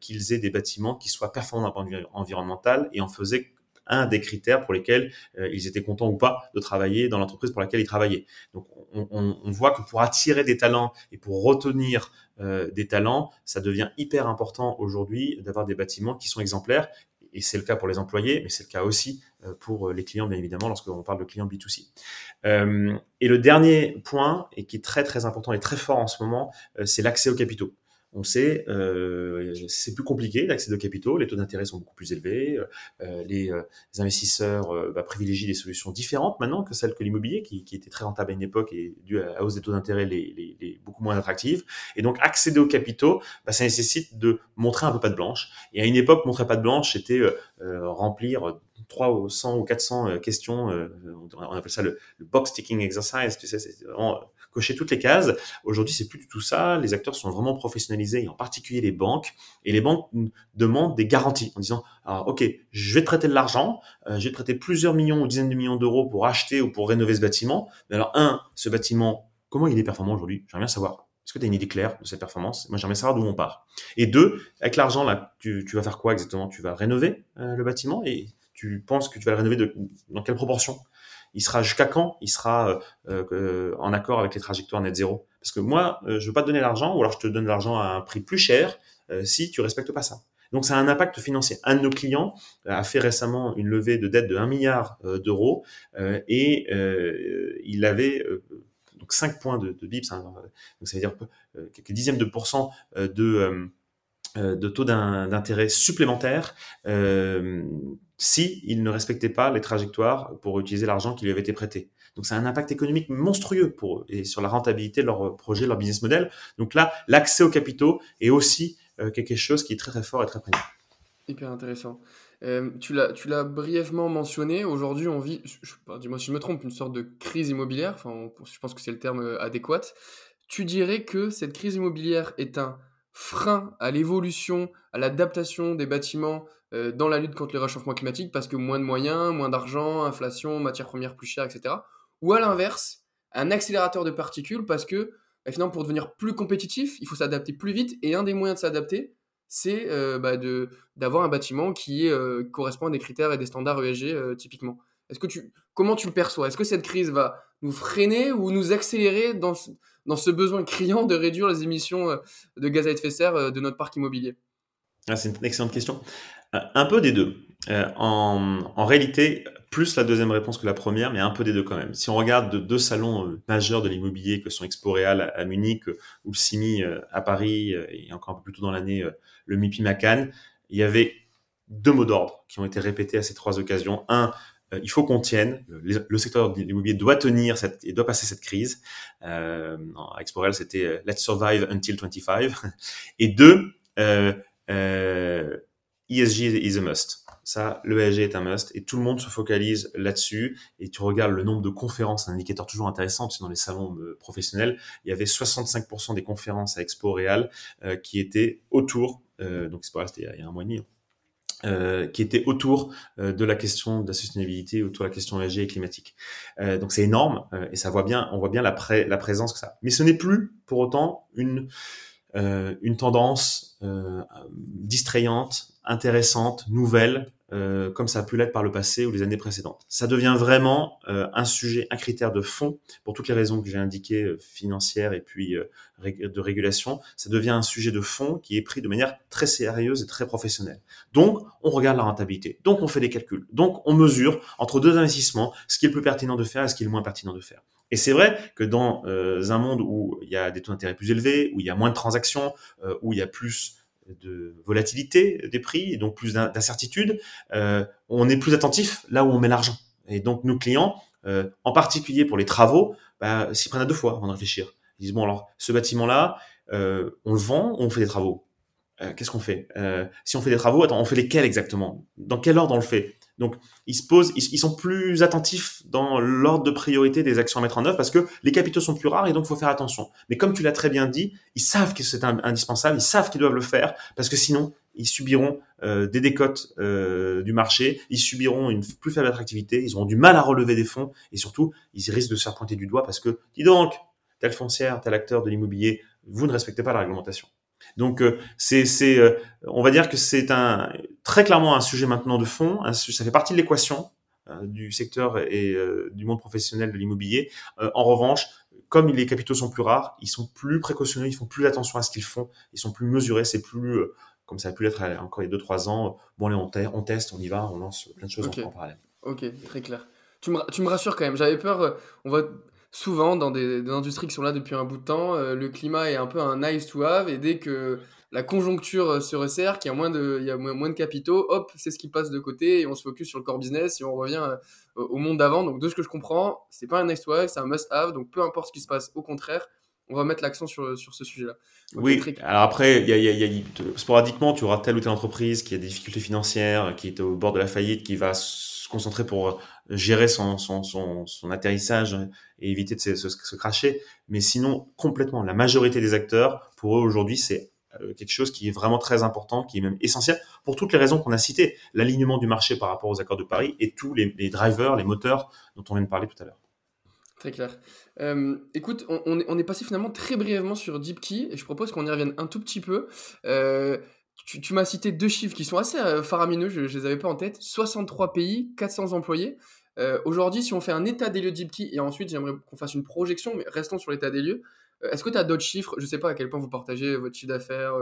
qu'ils aient des bâtiments qui soient performants d'un point de vue environnemental et en faisaient un des critères pour lesquels euh, ils étaient contents ou pas de travailler dans l'entreprise pour laquelle ils travaillaient. Donc on, voit que pour attirer des talents et pour retenir euh, des talents, ça devient hyper important aujourd'hui d'avoir des bâtiments qui sont exemplaires. Et c'est le cas pour les employés, mais c'est le cas aussi euh, pour les clients, bien évidemment, lorsqu'on parle de clients B2C. Euh, et le dernier point, et qui est très très important et très fort en ce moment, c'est l'accès aux capitaux. On sait, euh, c'est plus compliqué d'accéder aux capitaux, les taux d'intérêt sont beaucoup plus élevés, euh, les, investisseurs bah, privilégient des solutions différentes maintenant que celles que l'immobilier, qui, qui, était très rentable à une époque et dû à la hausse des taux d'intérêt, les, les, les, beaucoup moins attractives. Et donc accéder aux capitaux, bah, ça nécessite de montrer un peu pas de blanche. Et à une époque, montrer pas de blanche, c'était remplir 3 ou 100 ou 400 questions, on appelle ça le, le box ticking exercise, tu sais, c'est vraiment cocher toutes les cases. Aujourd'hui, c'est plus du tout ça. Les acteurs sont vraiment professionnalisés, en particulier les banques. Et les banques demandent des garanties en disant, alors, OK, je vais te prêter de l'argent, euh, je vais te prêter plusieurs millions ou dizaines de millions d'euros pour acheter ou pour rénover ce bâtiment. Mais alors, un, ce bâtiment, comment il est performant aujourd'hui? J'aimerais bien savoir. Est-ce que tu as une idée claire de cette performance? Moi, j'aimerais savoir d'où on part. Et deux, avec l'argent, là, tu, vas faire quoi exactement? Tu vas rénover euh, le bâtiment? Et tu penses que tu vas le rénover dans quelle proportion? Il sera jusqu'à quand il sera euh, euh, en accord avec les trajectoires net zéro? Parce que moi, euh, je veux pas te donner l'argent, ou alors je te donne l'argent à un prix plus cher si tu respectes pas ça. Donc ça a un impact financier. Un de nos clients a fait récemment une levée de dette de 1 milliard d'euros et il avait donc 5 points de, bips, hein, donc ça veut dire quelques dixièmes de pourcents de, de taux d'intérêt supplémentaires si il ne respectait pas les trajectoires pour utiliser l'argent qui lui avait été prêté. Donc ça a un impact économique monstrueux pour eux et sur la rentabilité de leur projet, de leur business model. Donc là, l'accès aux capitaux est aussi euh, quelque chose qui est très très fort et très prégnant. Hyper intéressant. Euh, tu l'as brièvement mentionné, aujourd'hui on vit, dis-moi si je me trompe, une sorte de crise immobilière, enfin, je pense que c'est le terme euh, adéquat. Tu dirais que cette crise immobilière est un frein à l'évolution, à l'adaptation des bâtiments euh, dans la lutte contre le réchauffement climatique parce que moins de moyens, moins d'argent, inflation, matières premières plus chères, etc. Ou à l'inverse, un accélérateur de particules parce que bah, finalement pour devenir plus compétitif, il faut s'adapter plus vite et un des moyens de s'adapter, c'est euh, bah, d'avoir un bâtiment qui euh, correspond à des critères et des standards ESG typiquement. Est-ce que tu, comment tu le perçois? Est-ce que cette crise va nous freiner ou nous accélérer dans dans ce besoin criant de réduire les émissions de gaz à effet de serre de notre parc immobilier? Ah, C'est une excellente question. Euh, un peu des deux. Euh, en, en, réalité, plus la deuxième réponse que la première, mais un peu des deux quand même. Si on regarde de deux salons euh, majeurs de l'immobilier que sont Expo Real à, Munich ou le CIMI à Paris et encore un peu plus tôt dans l'année le MIPI Macan, il y avait deux mots d'ordre qui ont été répétés à ces trois occasions. Un, il faut qu'on tienne. Le, secteur de l'immobilier doit tenir cette, et doit passer cette crise. Euh, à Expo Real, c'était Let's survive until 25. Et deux, euh, euh, ESG is a must. Ça, le ESG est un must et tout le monde se focalise là-dessus. Et tu regardes le nombre de conférences, un indicateur toujours intéressant, parce que dans les salons euh, professionnels, il y avait 65% des conférences à Expo Real euh, qui étaient autour, euh, donc Expo Real c'était il y a un mois et demi, hein, qui étaient autour de la question de la sustainabilité, autour de la question ESG et climatique. Donc c'est énorme et ça voit bien, on voit bien la, présence que ça. Mais ce n'est plus pour autant une tendance distrayante, intéressante, nouvelle, euh, comme ça a pu l'être par le passé ou les années précédentes. Ça devient vraiment un sujet, un critère de fond pour toutes les raisons que j'ai indiquées, financières et puis de régulation. Ça devient un sujet de fond qui est pris de manière très sérieuse et très professionnelle. Donc, on regarde la rentabilité. Donc, on fait des calculs. Donc, on mesure entre deux investissements ce qui est le plus pertinent de faire et ce qui est le moins pertinent de faire. Et c'est vrai que dans euh, un monde où il y a des taux d'intérêt plus élevés, où il y a moins de transactions, euh, où il y a plus de volatilité des prix et donc plus d'incertitude, euh, on est plus attentif là où on met l'argent. Et donc nos clients, en particulier pour les travaux, bah, s'y prennent à deux fois avant de réfléchir. Ils disent bon alors ce bâtiment-là, on le vend ou on fait des travaux? Qu'est-ce qu'on fait? Si on fait des travaux, attends, on fait lesquels exactement? Dans quel ordre on le fait? Donc, ils se posent, ils, sont plus attentifs dans l'ordre de priorité des actions à mettre en œuvre parce que les capitaux sont plus rares et donc il faut faire attention. Mais comme tu l'as très bien dit, ils savent que c'est indispensable, ils savent qu'ils doivent le faire parce que sinon, ils subiront euh, des décotes euh, du marché, ils subiront une plus faible attractivité, ils auront du mal à relever des fonds et surtout, ils risquent de se faire pointer du doigt parce que, dis donc, tel foncière, tel acteur de l'immobilier, vous ne respectez pas la réglementation. Donc euh, c'est, c'est, euh, on va dire que c'est un très clairement un sujet maintenant de fond. ça fait partie de l'équation euh, du secteur et du monde professionnel de l'immobilier. en revanche, comme les capitaux sont plus rares, ils sont plus précautionneux, ils font plus attention à ce qu'ils font, ils sont plus mesurés. C'est plus comme ça a pu l'être encore il y a 2-3 ans. Bon, allez, on, on, teste, on y va, on lance plein de choses en, parallèle. Ok, très clair. Tu me, tu me rassures quand même. J'avais peur. on va souvent dans des, industries qui sont là depuis un bout de temps, le climat est un peu un nice to have et dès que la conjoncture se resserre, qu'il y a moins de, il y a moins de capitaux, hop, c'est ce qui passe de côté et on se focus sur le core business et on revient au monde d'avant. Donc de ce que je comprends, c'est pas un nice to have, c'est un must have. Donc peu importe ce qui se passe, au contraire, on va mettre l'accent sur, sur ce sujet-là. oui, alors après, y y sporadiquement, tu auras telle ou telle entreprise qui a des difficultés financières, qui est au bord de la faillite, qui va se concentrer pour gérer son, son, son, son atterrissage et éviter de se, se, cracher. Mais sinon, complètement, la majorité des acteurs, pour eux aujourd'hui, c'est euh, quelque chose qui est vraiment très important, qui est même essentiel pour toutes les raisons qu'on a citées. L'alignement du marché par rapport aux accords de Paris et tous les, les drivers, les moteurs dont on vient de parler tout à l'heure. Très clair. Euh, écoute, on, est passé finalement très brièvement sur DeepKey et je propose qu'on y revienne un tout petit peu. Euh, tu, m'as cité deux chiffres qui sont assez euh, faramineux, je ne les avais pas en tête. 63 pays, 400 employés. Aujourd'hui, si on fait un état des lieux DeepKey et ensuite j'aimerais qu'on fasse une projection, mais restons sur l'état des lieux. Est-ce que tu as d'autres chiffres? Je ne sais pas à quel point vous partagez votre chiffre d'affaires,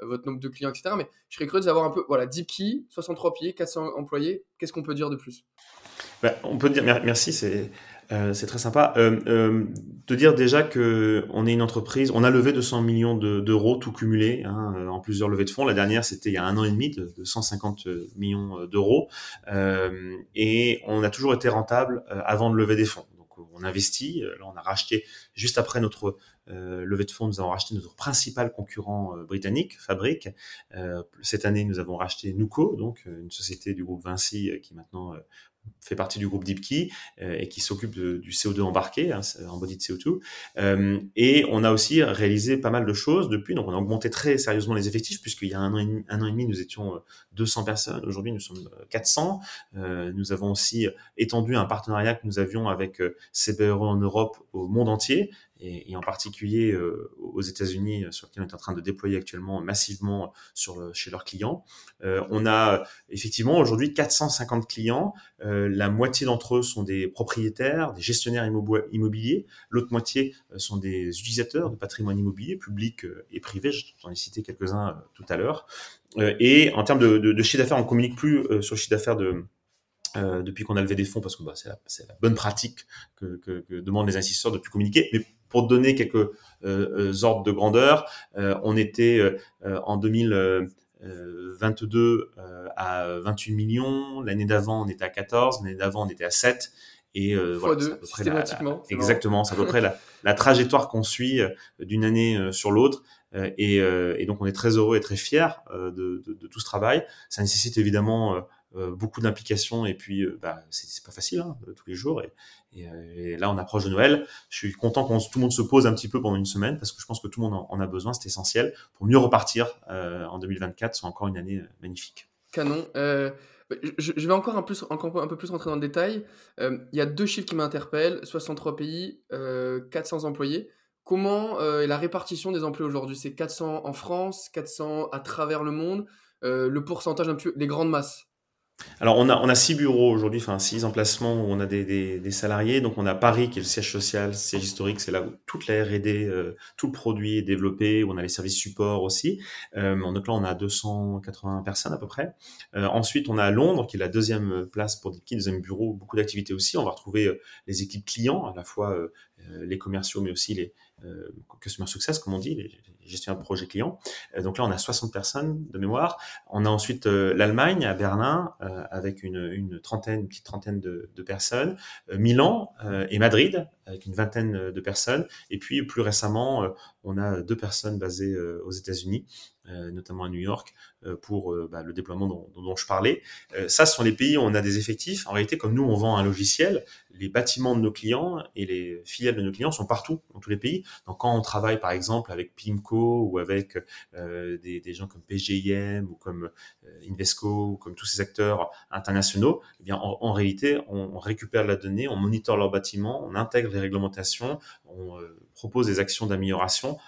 votre nombre de clients, etc. Mais je serais curieux de savoir un peu, voilà, DeepKey, 63 pays, 400 employés, qu'est-ce qu'on peut dire de plus? Ben, On peut dire, merci, c'est euh, c'est très sympa. Euh, euh, de dire déjà que on est une entreprise, on a levé 200 millions d'euros tout cumulé hein, euh, en plusieurs levées de fonds. La dernière, c'était il y a un an et demi de, de 150 millions d'euros, et on a toujours été rentable avant de lever des fonds. Donc on investit. Là, on a racheté juste après notre levée de fonds, nous avons racheté notre principal concurrent britannique, Fabric. cette année, nous avons racheté Nuco, donc une société du groupe Vinci qui maintenant fait partie du groupe DeepKey euh, et qui s'occupe du CO2 embarqué, hein, en body de CO2. Euh, et on a aussi réalisé pas mal de choses depuis. Donc, on a augmenté très sérieusement les effectifs puisqu'il y a un an, et demi, an et demi, nous étions 200 euh, personnes. Aujourd'hui, nous sommes 400. Euh, nous avons aussi étendu un partenariat que nous avions avec CBRE en Europe au monde entier et, en particulier euh, aux États-Unis, euh, sur lequel on est en train de déployer actuellement massivement sur chez leurs clients. Euh, on a effectivement aujourd'hui 450 clients. la moitié d'entre eux sont des propriétaires, des gestionnaires immobiliers. L'autre moitié sont des utilisateurs de patrimoine immobilier, public et privé. J'en ai cité quelques-uns tout à l'heure. et en termes de, chiffre d'affaires, on communique plus sur le chiffre d'affaires de euh, depuis qu'on a levé des fonds, parce que bah, c'est la, bonne pratique que, demandent les investisseurs de plus communiquer. Pour donner quelques euh, euh ordres de grandeur, euh, on était en 2022 à 28 millions, l'année d'avant on était à 14, l'année d'avant on était à 7. Et voilà, deux, à peu près la, exactement, c'est à peu près la, la trajectoire qu'on suit d'une année sur l'autre. Et, et, donc on est très heureux et très fiers de, de, de, tout ce travail. Ça nécessite évidemment beaucoup d'implications et puis euh, bah, c'est pas facile hein, tous les jours et, et, là on approche de Noël. Je suis content quand tout le monde se pose un petit peu pendant une semaine parce que je pense que tout le monde en, a besoin c'est essentiel pour mieux repartir euh, en 2024 c'est encore une année magnifique. Canon. Je, vais encore un, plus, encore un peu plus rentrer dans le détail. Il y a deux chiffres qui m'interpellent. 63 pays, 400 employés. Comment est la répartition des emplois aujourd'hui? C'est 400 en France, 400 à travers le monde. Le pourcentage, un peu, les grandes masses alors on a on a six bureaux aujourd'hui, enfin six emplacements où on a des, des, des, salariés. Donc on a Paris qui est le siège social, siège historique, c'est là où toute la R&D, euh, tout le produit est développé, où on a les services support aussi. Euh, donc là on a 280 personnes à peu près. Euh, ensuite on a Londres qui est la deuxième place pour des deuxième bureau, beaucoup d'activités aussi. On va retrouver euh, les équipes clients, à la fois euh, les commerciaux mais aussi les customer success comme on dit, les, gestionnaire de projet client. Euh, donc là, on a 60 personnes de mémoire. On a ensuite euh, l'Allemagne à Berlin euh, avec une, trentaine, une petite trentaine de personnes. Milan et Madrid avec une vingtaine de personnes. Et puis plus récemment, on a deux personnes basées aux États-Unis. notamment à New York, pour bah, le déploiement dont, je parlais. ça, ce sont les pays où on a des effectifs. En réalité, comme nous, on vend un logiciel, les bâtiments de nos clients et les filiales de nos clients sont partout, dans tous les pays. Donc, quand on travaille, par exemple, avec Pimco ou avec euh, des, gens comme PGIM ou comme euh, Invesco ou comme tous ces acteurs internationaux, eh bien, en, réalité, on, on, récupère la donnée, on monitore leurs bâtiments, on intègre les réglementations, on euh, propose des actions d'amélioration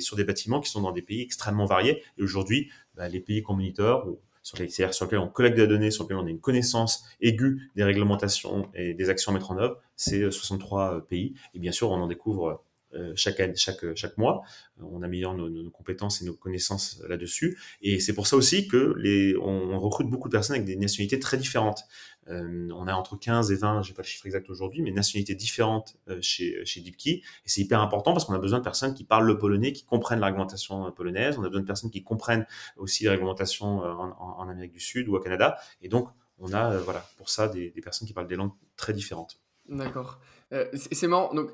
sur des bâtiments qui sont dans des pays extrêmement variés. Et aujourd'hui, les pays monitor, sur, les, sur lesquels on collecte des données, sur lesquels on a une connaissance aiguë des réglementations et des actions à mettre en œuvre, c'est 63 euh, pays. Et bien sûr, on en découvre chaque, chaque, chaque mois. On améliore nos, compétences et nos connaissances là-dessus. Et c'est pour ça aussi que les, on, recrute beaucoup de personnes avec des nationalités très différentes. on a entre 15 et 20, j'ai pas le chiffre exact aujourd'hui, mais nationalités différentes chez, chez DeepKey. Et c'est hyper important parce qu'on a besoin de personnes qui parlent le polonais, qui comprennent la réglementation polonaise. On a besoin de personnes qui comprennent aussi les réglementations en, Amérique du Sud ou au Canada. Et donc, on a, voilà, pour ça, des, personnes qui parlent des langues très différentes. D'accord. Euh, c'est marrant. Donc,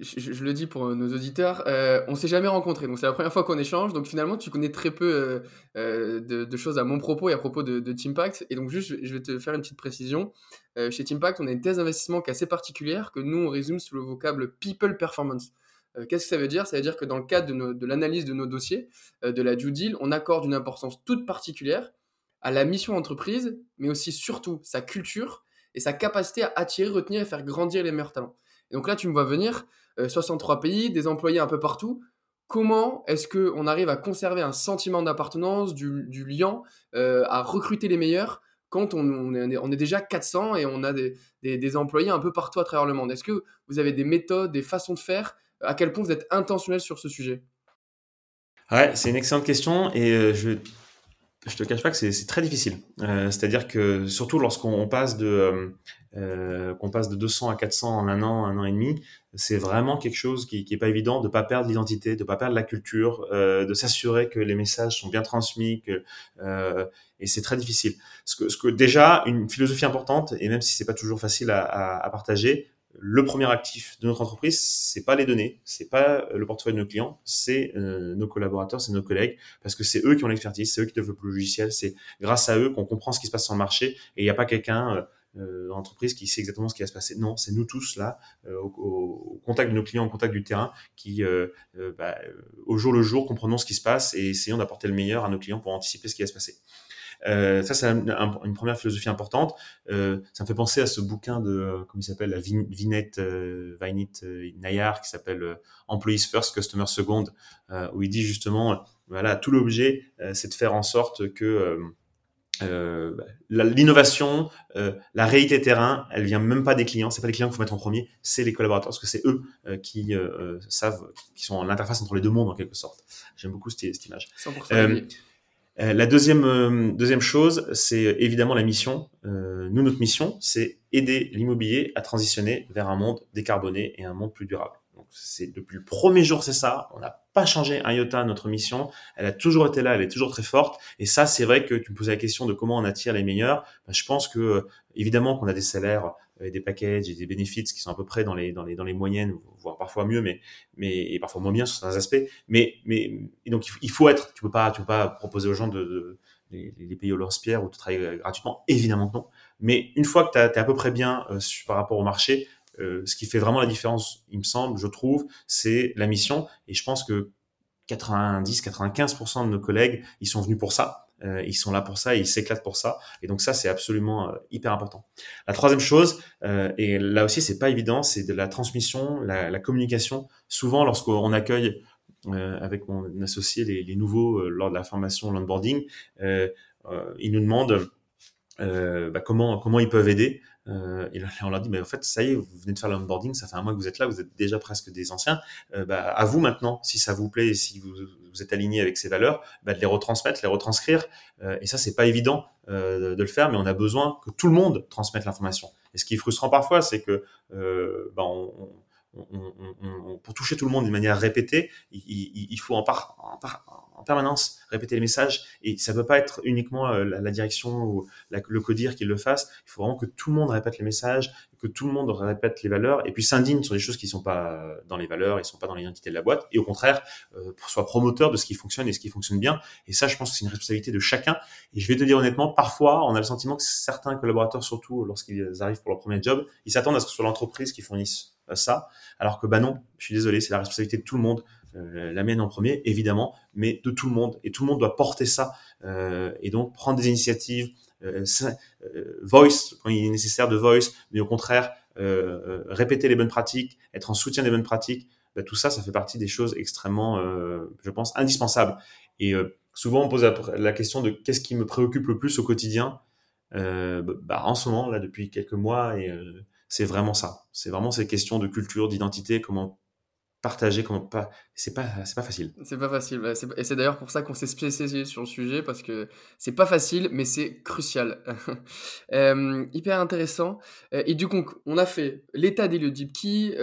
je, le dis pour nos auditeurs, euh, on s'est jamais rencontrés. Donc, c'est la première fois qu'on échange. Donc, finalement, tu connais très peu euh, de, choses à mon propos et à propos de, de Teampact. Et donc, juste, je vais te faire une petite précision. chez Teampact, on a une thèse d'investissement qui est assez particulière que nous, on résume sous le vocable People Performance. Qu'est-ce que ça veut dire? Ça veut dire que dans le cadre de l'analyse de nos dossiers, de la due deal, on accorde une importance toute particulière à la mission entreprise, mais aussi surtout sa culture et sa capacité à attirer, retenir et faire grandir les meilleurs talents. Donc là, tu me vois venir, 63 euh, pays, des employés un peu partout. Comment est-ce qu'on arrive à conserver un sentiment d'appartenance, du, lien, euh, à recruter les meilleurs quand on, est, déjà 400 et on a des, employés un peu partout à travers le monde? Est-ce que vous avez des méthodes, des façons de faire? À quel point vous êtes intentionnel sur ce sujet? Ouais, c'est une excellente question et euh, je je te cache pas que c'est très difficile. Euh, C'est-à-dire que surtout lorsqu'on passe de euh, euh, qu'on passe de 200 à 400 en un an, un an et demi, c'est vraiment quelque chose qui, qui est pas évident de pas perdre l'identité, de pas perdre la culture, de s'assurer que les messages sont bien transmis, et c'est très difficile. Ce que, ce que déjà une philosophie importante et même si c'est pas toujours facile à partager, le premier actif de notre entreprise, c'est pas les données, c'est pas euh, le portefeuille de nos clients, c'est euh, nos collaborateurs, c'est nos collègues, parce que c'est eux qui ont l'expertise, c'est eux qui développent le logiciel, c'est grâce à eux qu'on comprend ce qui se passe sur le marché, et il n'y a pas quelqu'un euh, dans l'entreprise qui sait exactement ce qui va se passer. Non, c'est nous tous là, au, contact de nos clients, au contact du terrain, qui bah, au jour le jour comprenons ce qui se passe et essayons d'apporter le meilleur à nos clients pour anticiper ce qui va se passer. Euh, ça, c'est une première philosophie importante. Euh, ça me fait penser à ce bouquin de, euh, comment il s'appelle, Vinette, euh, Vinette Nayar, qui s'appelle Employees First, Customer Second, où il dit justement, voilà, tout l'objet, c'est de faire en sorte que euh, l'innovation, euh, la réalité terrain, elle vient même pas des clients. C'est pas les clients qu'il faut mettre en premier, c'est les collaborateurs parce que c'est eux qui savent, qui sont l'interface entre les deux mondes en quelque sorte. J'aime beaucoup cette, cette image. 100% euh, la deuxième, euh, deuxième chose, c'est évidemment la mission. Euh, nous, notre mission, c'est aider l'immobilier à transitionner vers un monde décarboné et un monde plus durable. Donc, c'est depuis le premier jour, c'est ça. On n'a pas changé un iota notre mission. Elle a toujours été là, elle est toujours très forte. Et ça, c'est vrai que tu me posais la question de comment on attire les meilleurs. Ben, je pense que évidemment qu'on a des salaires euh, des packages et des bénéfices qui sont à peu près dans les moyennes voire parfois mieux mais et parfois moins bien sur certains aspects. Mais donc il faut être tu peux pas tu peux pas proposer aux gens de, les, payer au lance-pierre ou de travailler gratuitement. Évidemment non. Mais une fois que tu es à peu près bien euh, par rapport au marché euh, ce qui fait vraiment la différence il me semble je trouve c'est la mission. Et je pense que 90 95% de nos collègues ils sont venus pour ça euh, ils sont là pour ça, ils s'éclatent pour ça. Et donc ça, c'est absolument euh, hyper important. La troisième chose, euh, et là aussi, c'est pas évident, c'est de la transmission, la, la communication. Souvent, lorsqu'on accueille avec mon associé les, les nouveaux lors de la formation l'onboarding, ils nous demandent bah, comment comment ils peuvent aider. Euh, et on leur dit, mais en fait, ça y est, vous venez de faire l'onboarding, ça fait un mois que vous êtes là, vous êtes déjà presque des anciens. Euh, bah, à vous maintenant, si ça vous plaît si vous, vous êtes aligné avec ces valeurs, bah, de les retransmettre, les retranscrire. Euh, et ça, c'est pas évident euh, de le faire, mais on a besoin que tout le monde transmette l'information. Et ce qui est frustrant parfois, c'est que euh, bah, on, pour toucher tout le monde d'une manière répétée, il, faut en, permanence répéter les messages et ça peut pas être uniquement euh, la, direction ou le codir qui le fasse. Il faut vraiment que tout le monde répète les messages, que tout le monde répète les valeurs et puis s'indigne sur des choses qui sont pas dans les valeurs, ils sont pas dans l'identité de la boîte et au contraire euh, soit promoteur de ce qui fonctionne et ce qui fonctionne bien. Et ça, je pense que c'est une responsabilité de chacun. Et je vais te dire honnêtement, parfois, on a le sentiment que certains collaborateurs, surtout lorsqu'ils arrivent pour leur premier job, ils s'attendent à ce que ce soit l'entreprise qui fournisse euh, ça, alors que bah non, je suis désolé, c'est la responsabilité de tout le monde euh, la mienne en premier, évidemment, mais de tout le monde. Et tout le monde doit porter ça. Euh, et donc, prendre des initiatives, euh, voice, quand il est nécessaire de voice, mais au contraire, répéter les bonnes pratiques, être en soutien des bonnes pratiques, bah, tout ça, ça fait partie des choses extrêmement, je pense, indispensables. Et souvent, on pose la, question de qu'est-ce qui me préoccupe le plus au quotidien. Bah, en ce moment, là, depuis quelques mois, et c'est vraiment ça. C'est vraiment ces questions de culture, d'identité, comment partager comment pas c'est pas c'est pas facile. C'est pas facile et c'est d'ailleurs pour ça qu'on s'est spécialisé sur le sujet parce que c'est pas facile mais c'est crucial. Euh, hyper intéressant. Euh, et du coup on a fait l'état des lieux DeepKey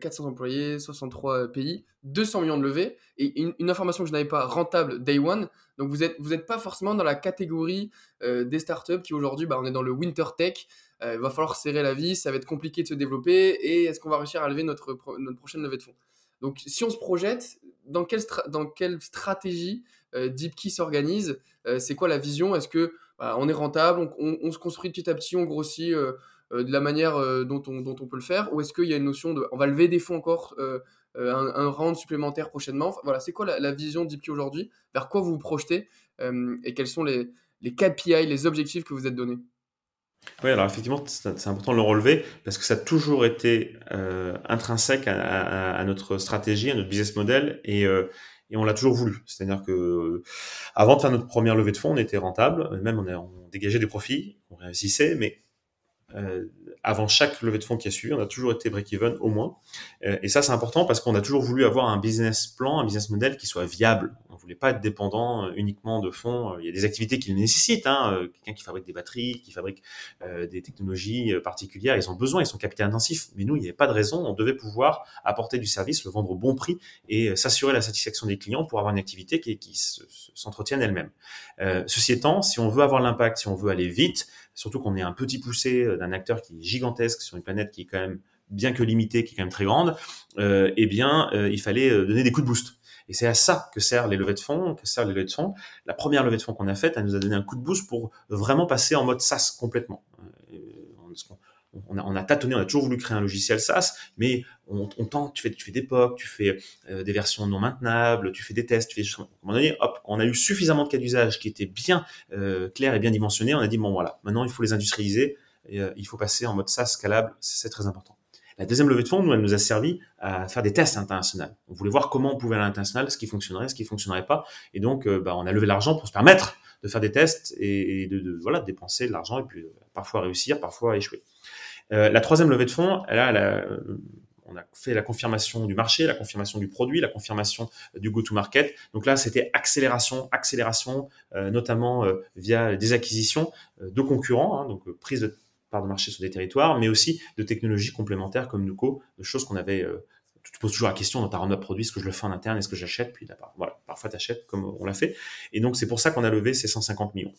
400 employés 63 pays 200 millions de levées et une, information que je n'avais pas rentable day one. Donc vous êtes vous êtes pas forcément dans la catégorie euh, des startups qui aujourd'hui bah, on est dans le winter tech il va falloir serrer la vis ça va être compliqué de se développer et est-ce qu'on va réussir à lever notre notre prochaine levée de fonds? Donc, si on se projette, dans quelle, dans quelle stratégie euh, DeepKey s'organise? Euh, C'est quoi la vision? Est-ce que bah, on est rentable, on, se construit petit à petit, on grossit euh, de la manière dont, on, dont on peut le faire? Ou est-ce qu'il y a une notion de on va lever des fonds encore, un, un, round supplémentaire prochainement? Voilà, c'est quoi la, vision de DeepKey aujourd'hui? Vers quoi vous vous projetez? Et quels sont les, les KPI, les objectifs que vous êtes donnés? Oui, alors effectivement, c'est important de le relever parce que ça a toujours été euh, intrinsèque à, notre stratégie, à notre business model et, euh, et on l'a toujours voulu. C'est-à-dire que euh, avant de faire notre première levée de fonds, on était rentable, même on, a, on dégageait des profits, on réussissait, mais avant chaque levée de fonds qui a suivi, on a toujours été break-even au moins. et ça, c'est important parce qu'on a toujours voulu avoir un business plan, un business model qui soit viable voulait pas être dépendant euh, uniquement de fonds. Il y a des activités qui le nécessitent. Hein. Euh, quelqu'un qui fabrique des batteries, qui fabrique euh, des technologies particulières, ils ont besoin, ils sont capital intensifs. Mais nous, il n'y avait pas de raison. On devait pouvoir apporter du service, le vendre au bon prix et s'assurer la satisfaction des clients pour avoir une activité qui, qui s'entretienne elle-même. ceci étant, si on veut avoir l'impact, si on veut aller vite, surtout qu'on est un petit poussé d'un acteur qui est gigantesque sur une planète qui est quand même bien que limitée, qui est quand même très grande, euh, eh bien, il fallait donner des coups de boost. Et c'est à ça que servent les levées de fonds, que les levées de. La première levée de fonds qu'on a faite, elle nous a donné un coup de boost pour vraiment passer en mode SaaS complètement. Euh, on a, on a, tâtonné, on a toujours voulu créer un logiciel SaaS, mais on, tente, tu fais, des POC, tu fais euh, des versions non maintenables, tu fais des tests, tu fais À un moment donné, hop, on a eu suffisamment de cas d'usage qui étaient bien euh, clairs et bien dimensionnés, on a dit, bon voilà, maintenant il faut les industrialiser, il faut passer en mode SaaS scalable, c'est très important. La deuxième levée de fonds, nous, elle nous a servi à faire des tests internationaux. On voulait voir comment on pouvait aller à l'international, ce qui fonctionnerait, ce qui fonctionnerait pas. Et donc, euh, bah, on a levé l'argent pour se permettre de faire des tests et, de, voilà dépenser de l'argent et puis euh, parfois réussir, parfois échouer. Euh, la troisième levée de fonds, là, on a fait la confirmation du marché, la confirmation du produit, la confirmation du go-to-market. Donc là, c'était accélération, accélération, notamment via des acquisitions de concurrents, hein, donc prise de part de marché sur des territoires, mais aussi de technologies complémentaires comme Nuco, de choses qu'on avait. Euh, tu te poses toujours la question dans ta roadmap produit, est-ce que je le fais en interne, est-ce que j'achète Puis là, voilà, parfois tu achètes comme on l'a fait. Et donc c'est pour ça qu'on a levé ces 150 millions.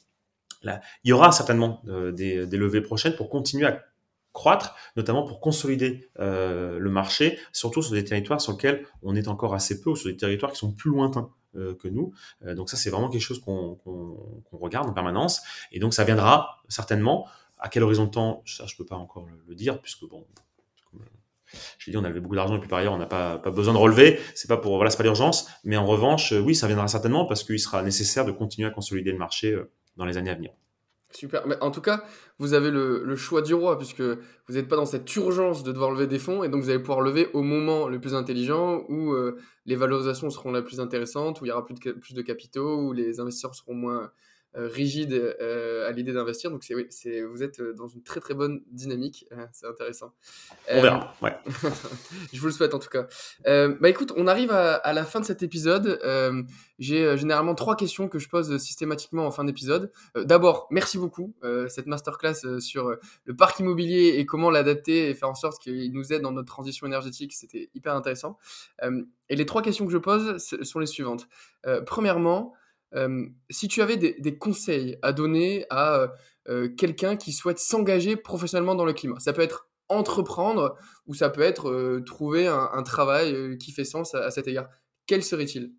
Il y aura certainement euh, des, levées prochaines pour continuer à croître, notamment pour consolider euh, le marché, surtout sur des territoires sur lesquels on est encore assez peu ou sur des territoires qui sont plus lointains que nous. Donc ça, c'est vraiment quelque chose qu'on regarde en permanence. Et donc ça viendra certainement à quel horizon de temps, ça je peux pas encore le, dire, puisque bon, j'ai dit on avait beaucoup d'argent et puis par ailleurs on n'a pas, pas besoin de relever, c'est pas pour voilà pas l'urgence, mais en revanche euh, oui ça viendra certainement parce qu'il sera nécessaire de continuer à consolider le marché euh, dans les années à venir. Super. Mais en tout cas, vous avez le, choix du roi, puisque vous n'êtes pas dans cette urgence de devoir lever des fonds, et donc vous allez pouvoir lever au moment le plus intelligent, où euh, les valorisations seront la plus intéressantes, où il y aura plus de, plus de capitaux, où les investisseurs seront moins, rigide euh, à l'idée d'investir. Donc c'est, c'est, vous êtes euh, dans une très très bonne dynamique. c'est intéressant. On verra. Ouais. je vous le souhaite en tout cas. bah écoute, on arrive à, la fin de cet épisode. j'ai généralement trois questions que je pose systématiquement en fin d'épisode. d'abord, merci beaucoup cette masterclass sur le parc immobilier et comment l'adapter et faire en sorte qu'il nous aide dans notre transition énergétique. C'était hyper intéressant. et les trois questions que je pose sont les suivantes. premièrement, si tu avais des, conseils à donner à euh, euh, quelqu'un qui souhaite s'engager professionnellement dans le climat, ça peut être entreprendre ou ça peut être euh, trouver un, travail qui fait sens à, cet égard. Quel serait-il?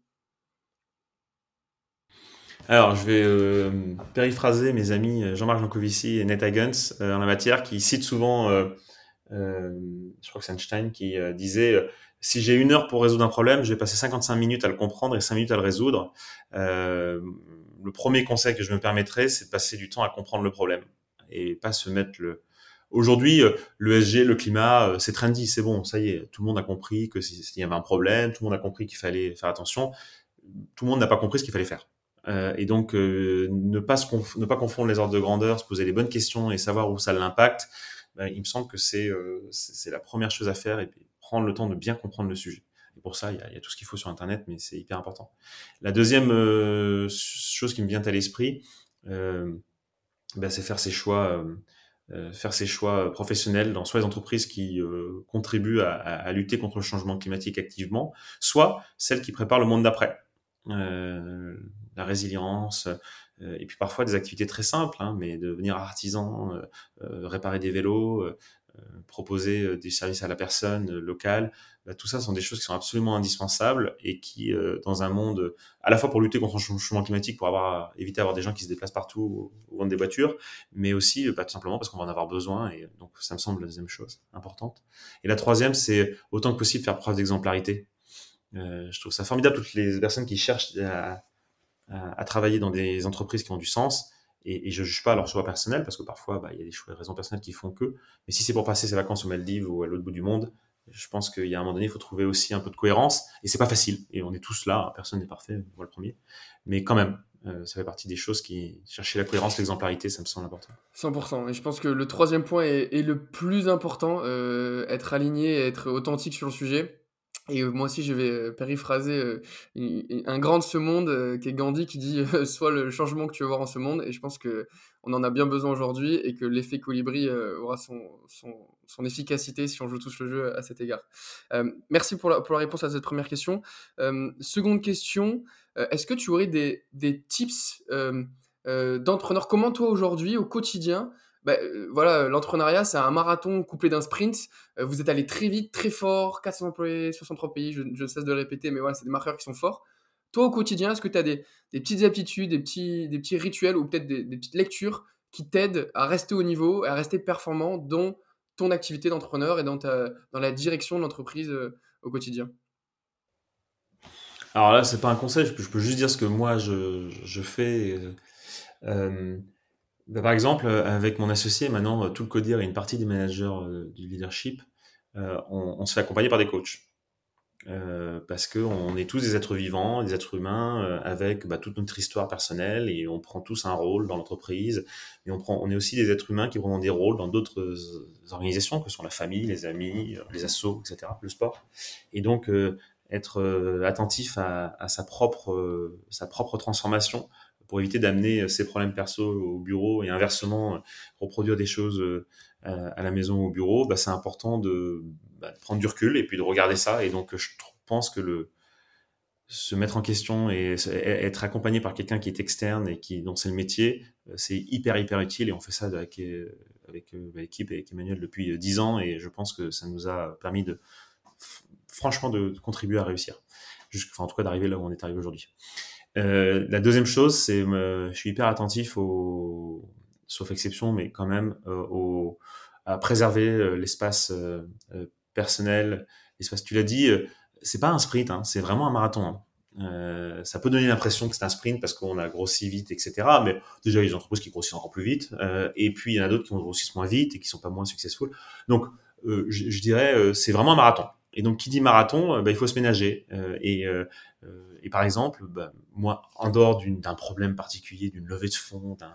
Alors, je vais périphraser mes amis Jean-Marc Jancovici et Ned Hagens en la matière, qui citent souvent, je crois que c'est Einstein, qui disait si j'ai une heure pour résoudre un problème, je vais passer 55 minutes à le comprendre et 5 minutes à le résoudre. Euh, le premier conseil que je me permettrais, c'est de passer du temps à comprendre le problème et pas se mettre le. Aujourd'hui, euh, le SG, le climat, euh, c'est trendy, c'est bon, ça y est, tout le monde a compris que s'il y avait un problème, tout le monde a compris qu'il fallait faire attention. Tout le monde n'a pas compris ce qu'il fallait faire. Euh, et donc, euh, ne, pas se ne pas confondre les ordres de grandeur, se poser les bonnes questions et savoir où ça l'impacte, ben, il me semble que c'est euh, la première chose à faire. Prendre le temps de bien comprendre le sujet. Et pour ça, il y a, tout ce qu'il faut sur Internet, mais c'est hyper important. La deuxième chose qui me vient à l'esprit, ben, c'est faire ses choix euh, faire ses choix professionnels dans soit les entreprises qui euh, contribuent à, lutter contre le changement climatique activement, soit celles qui préparent le monde d'après. Euh, la résilience, euh, et puis parfois des activités très simples, hein, mais devenir artisan, réparer des vélos, proposer des services à la personne locale, bah, tout ça sont des choses qui sont absolument indispensables et qui, dans un monde, à la fois pour lutter contre le changement climatique, pour éviter d'avoir des gens qui se déplacent partout ou vendent des voitures, mais aussi bah, tout simplement parce qu'on va en avoir besoin. Et donc ça me semble la deuxième chose importante. Et la troisième, c'est autant que possible faire preuve d'exemplarité. Euh, je trouve ça formidable toutes les personnes qui cherchent à, travailler dans des entreprises qui ont du sens et, je juge pas leur choix personnel parce que parfois bah, il y a des choix, des raisons personnelles qui font que. Mais si c'est pour passer ses vacances aux Maldives ou à l'autre bout du monde, je pense qu'il y a un moment donné, il faut trouver aussi un peu de cohérence et c'est pas facile. Et on est tous là, personne n'est parfait, moi le premier. Mais quand même, euh, ça fait partie des choses qui chercher la cohérence, l'exemplarité, ça me semble important. 100%. Et je pense que le troisième point est, est le plus important, euh, être aligné, être authentique sur le sujet. Et moi aussi, je vais périphraser un grand de ce monde qui est Gandhi qui dit Sois le changement que tu veux voir en ce monde. Et je pense qu'on en a bien besoin aujourd'hui et que l'effet colibri aura son, son, efficacité si on joue tous le jeu à cet égard. merci pour la, pour la, réponse à cette première question. seconde question Est-ce que tu aurais des, des tips d'entrepreneur Comment toi aujourd'hui, au quotidien, bah, euh, voilà, l'entrepreneuriat, c'est un marathon couplé d'un sprint. Euh, vous êtes allé très vite, très fort, 400 employés, 63 pays, je, ne cesse de le répéter, mais voilà, c'est des marqueurs qui sont forts. Toi, au quotidien, est-ce que tu as des, petites aptitudes, des petits, rituels ou peut-être des, petites lectures qui t'aident à rester au niveau, à rester performant dans ton activité d'entrepreneur et dans, ta, la direction de l'entreprise euh, au quotidien? Alors là, c'est pas un conseil, je peux, juste dire ce que moi je fais. Bah, par exemple, euh, avec mon associé, maintenant, euh, tout le codir et une partie des managers euh, du leadership, on, se fait accompagner par des coachs. parce qu'on est tous des êtres vivants, des êtres humains, avec bah, toute notre histoire personnelle, et on prend tous un rôle dans l'entreprise, et on, on est aussi des êtres humains qui prennent des rôles dans d'autres organisations, que sont la famille, les amis, les assos, etc., le sport. Et donc, être attentif à, sa propre transformation pour éviter d'amener euh, ses problèmes perso au bureau et inversement euh, reproduire des choses euh, à la maison ou au bureau, bah, c'est important de, bah, de, prendre du recul et puis de regarder ça. Et donc, je pense que se mettre en question et être accompagné par quelqu'un qui est externe et qui dont c'est le métier, c'est hyper hyper utile et on fait ça avec avec l'équipe et avec Emmanuel depuis dix ans et je pense que ça nous a permis de franchement de contribuer à réussir, en tout cas d'arriver là où on est arrivé aujourd'hui. Euh, la deuxième chose, c'est je suis hyper attentif au, sauf exception, mais quand même euh, au, à préserver euh, l'espace personnel, l'espace. Tu l'as dit, c'est pas un sprint, hein, c'est vraiment un marathon. Hein. ça peut donner l'impression que c'est un sprint parce qu'on a grossi vite, etc. Mais déjà, il y a des entreprises qui grossissent encore plus vite, et puis il y en a d'autres qui grossissent moins vite et qui sont pas moins successful. Donc, je, je, dirais, c'est vraiment un marathon. Et donc, qui dit marathon, bah, il faut se ménager. et euh, et par exemple, bah, moi, en dehors d'un problème particulier, d'une levée de fonds, d'un,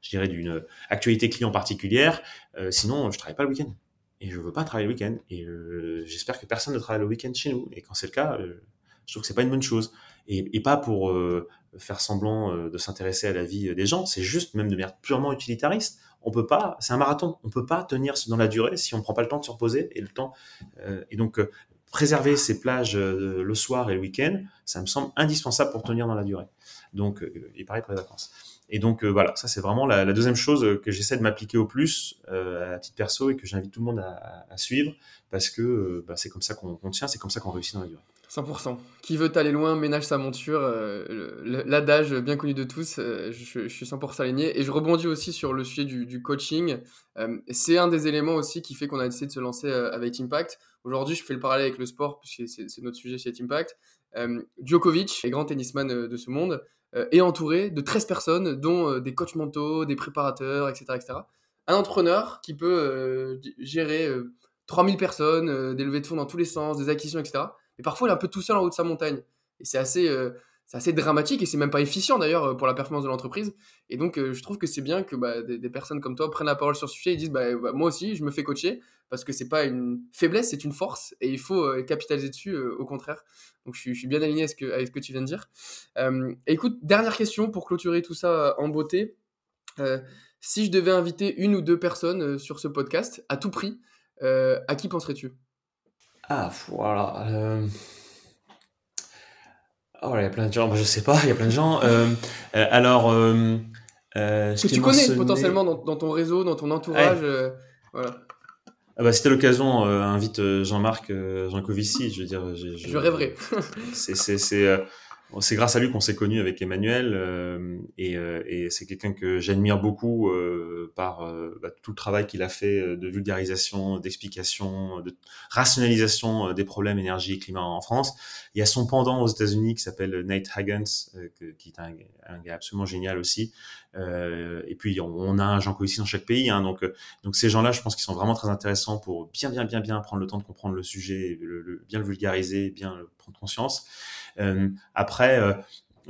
je dirais d'une actualité client particulière, euh, sinon je travaille pas le week-end. Et je veux pas travailler le week-end. Et euh, j'espère que personne ne travaille le week-end chez nous. Et quand c'est le cas, je trouve que c'est pas une bonne chose. Et, et pas pour faire semblant de s'intéresser à la vie des gens, c'est juste même de manière purement utilitariste. On peut pas, c'est un marathon, on peut pas tenir dans la durée si on prend pas le temps de se reposer et le temps. et donc préserver ces plages euh, le soir et le week-end, ça me semble indispensable pour tenir dans la durée. Donc, euh, et pareil pour les vacances. Et donc euh, voilà, ça c'est vraiment la, deuxième chose que j'essaie de m'appliquer au plus à titre perso et que j'invite tout le monde à, suivre parce que bah, c'est comme ça qu'on tient, c'est comme ça qu'on réussit dans la durée. 100%. Qui veut aller loin ménage sa monture. L'adage bien connu de tous, je, suis 100% aligné. Et je rebondis aussi sur le sujet du, coaching. c'est un des éléments aussi qui fait qu'on a décidé de se lancer avec Impact. Aujourd'hui, je fais le parallèle avec le sport, puisque c'est notre sujet chez Impact. Euh, Djokovic, les grands tennisman euh, de ce monde, euh, est entouré de 13 personnes, dont des coachs mentaux, des préparateurs, etc. etc. Un entrepreneur qui peut gérer 3000 personnes, des levées de fonds dans tous les sens, des acquisitions, etc. Mais parfois, il est un peu tout seul en haut de sa montagne. Et c'est assez, c'est assez dramatique et c'est même pas efficient d'ailleurs pour la performance de l'entreprise. Et donc, je trouve que c'est bien que bah, des, personnes comme toi prennent la parole sur ce sujet et disent bah, bah, moi aussi, je me fais coacher parce que c'est pas une faiblesse, c'est une force et il faut capitaliser dessus au contraire. Donc, je, suis bien aligné avec ce que tu viens de dire. écoute, dernière question pour clôturer tout ça en beauté. si je devais inviter une ou deux personnes sur ce podcast à tout prix, à qui penserais-tu? Ah, voilà. Oh, il y a plein de gens. je sais pas, il y a plein de gens. Euh, euh, alors, euh, que tu connais potentiellement dans, ton réseau, dans ton entourage. voilà. Ah bah, c'était l'occasion, invite Jean-Marc Jancovici. Je veux dire, je, je rêverais. c'est c'est grâce à lui qu'on s'est connu avec Emmanuel euh, et, euh, et c'est quelqu'un que j'admire beaucoup euh, par bah, tout le travail qu'il a fait de vulgarisation, d'explication, de rationalisation des problèmes énergie et climat en France. Il y a son pendant aux États-Unis qui s'appelle Nate Hagens, qui est un, gars absolument génial aussi. et puis on, a un Jean ici dans chaque pays, hein, donc ces gens-là, je pense qu'ils sont vraiment très intéressants pour bien bien bien bien prendre le temps de comprendre le sujet, bien le vulgariser, bien le prendre conscience. Euh, après, euh,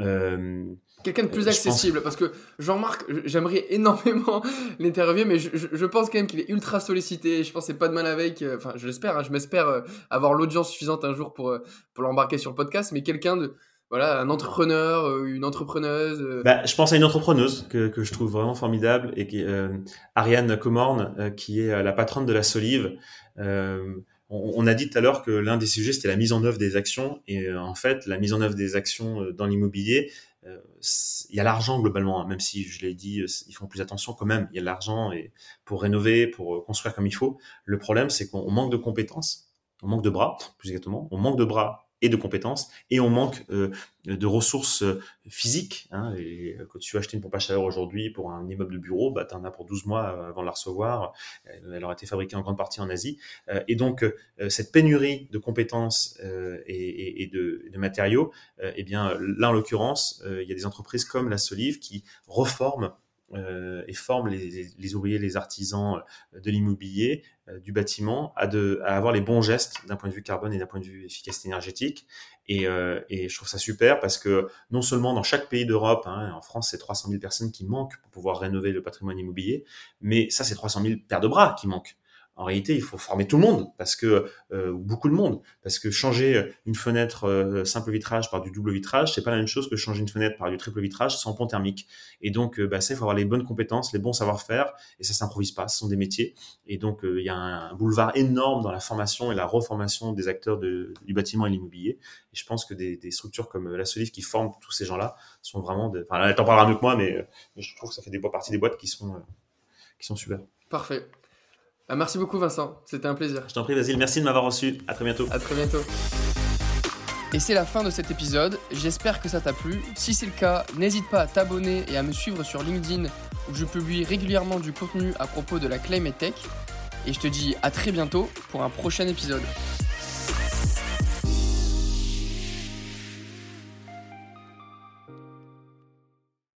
euh, quelqu'un de plus accessible parce que Jean-Marc j'aimerais énormément l'interviewer mais je, pense quand même qu'il est ultra sollicité je pense c'est pas de mal avec enfin je l'espère hein, je m'espère avoir l'audience suffisante un jour pour pour l'embarquer sur le podcast mais quelqu'un de voilà un entrepreneur une entrepreneuse bah, je pense à une entrepreneuse que, que je trouve vraiment formidable et qui Ariane Comorne qui est la patronne de la Solive on, a dit tout à l'heure que l'un des sujets, c'était la mise en œuvre des actions. Et euh, en fait, la mise en œuvre des actions euh, dans l'immobilier, euh, il y a l'argent globalement, hein, même si je l'ai dit, ils font plus attention quand même. Il y a l'argent et pour rénover, pour construire comme il faut. Le problème, c'est qu'on manque de compétences, on manque de bras, plus exactement, on manque de bras et de compétences, et on manque euh, de ressources euh, physiques. Hein, et quand tu achètes une pompe à chaleur aujourd'hui pour un immeuble de bureau, bah, tu en as pour 12 mois avant de la recevoir. Elle aura été fabriquée en grande partie en Asie. Euh, et donc, cette pénurie de compétences et, de, matériaux, eh bien, là, en l'occurrence, il y a des entreprises comme la Solive qui reforment euh, et forment les, ouvriers, les artisans euh, de l'immobilier, euh, du bâtiment, à, de, à avoir les bons gestes d'un point de vue carbone et d'un point de vue efficacité énergétique. Et, et, je trouve ça super parce que non seulement dans chaque pays d'Europe, hein, en France c'est 300 000 personnes qui manquent pour pouvoir rénover le patrimoine immobilier, mais ça c'est 300 000 paires de bras qui manquent en réalité, il faut former tout le monde, parce que euh, beaucoup de monde, parce que changer une fenêtre euh, simple vitrage par du double vitrage, c'est pas la même chose que changer une fenêtre par du triple vitrage sans pont thermique. Et donc, euh, bah, ça, il faut avoir les bonnes compétences, les bons savoir-faire, et ça s'improvise pas. Ce sont des métiers, et donc il y a un, boulevard énorme dans la formation et la reformation des acteurs de, du bâtiment et l'immobilier. Et je pense que des, structures comme la Solif qui forment tous ces gens-là sont vraiment. De... Enfin, elle t'en parlera mieux que moi, mais, mais, je trouve que ça fait des, partie des boîtes qui sont qui sont super. Parfait. Ah, merci beaucoup Vincent, c'était un plaisir. Je t'en prie Basile, merci de m'avoir reçu. À très bientôt. À très bientôt. Et c'est la fin de cet épisode. J'espère que ça t'a plu. Si c'est le cas, n'hésite pas à t'abonner et à me suivre sur LinkedIn où je publie régulièrement du contenu à propos de la Climate Tech. Et je te dis à très bientôt pour un prochain épisode.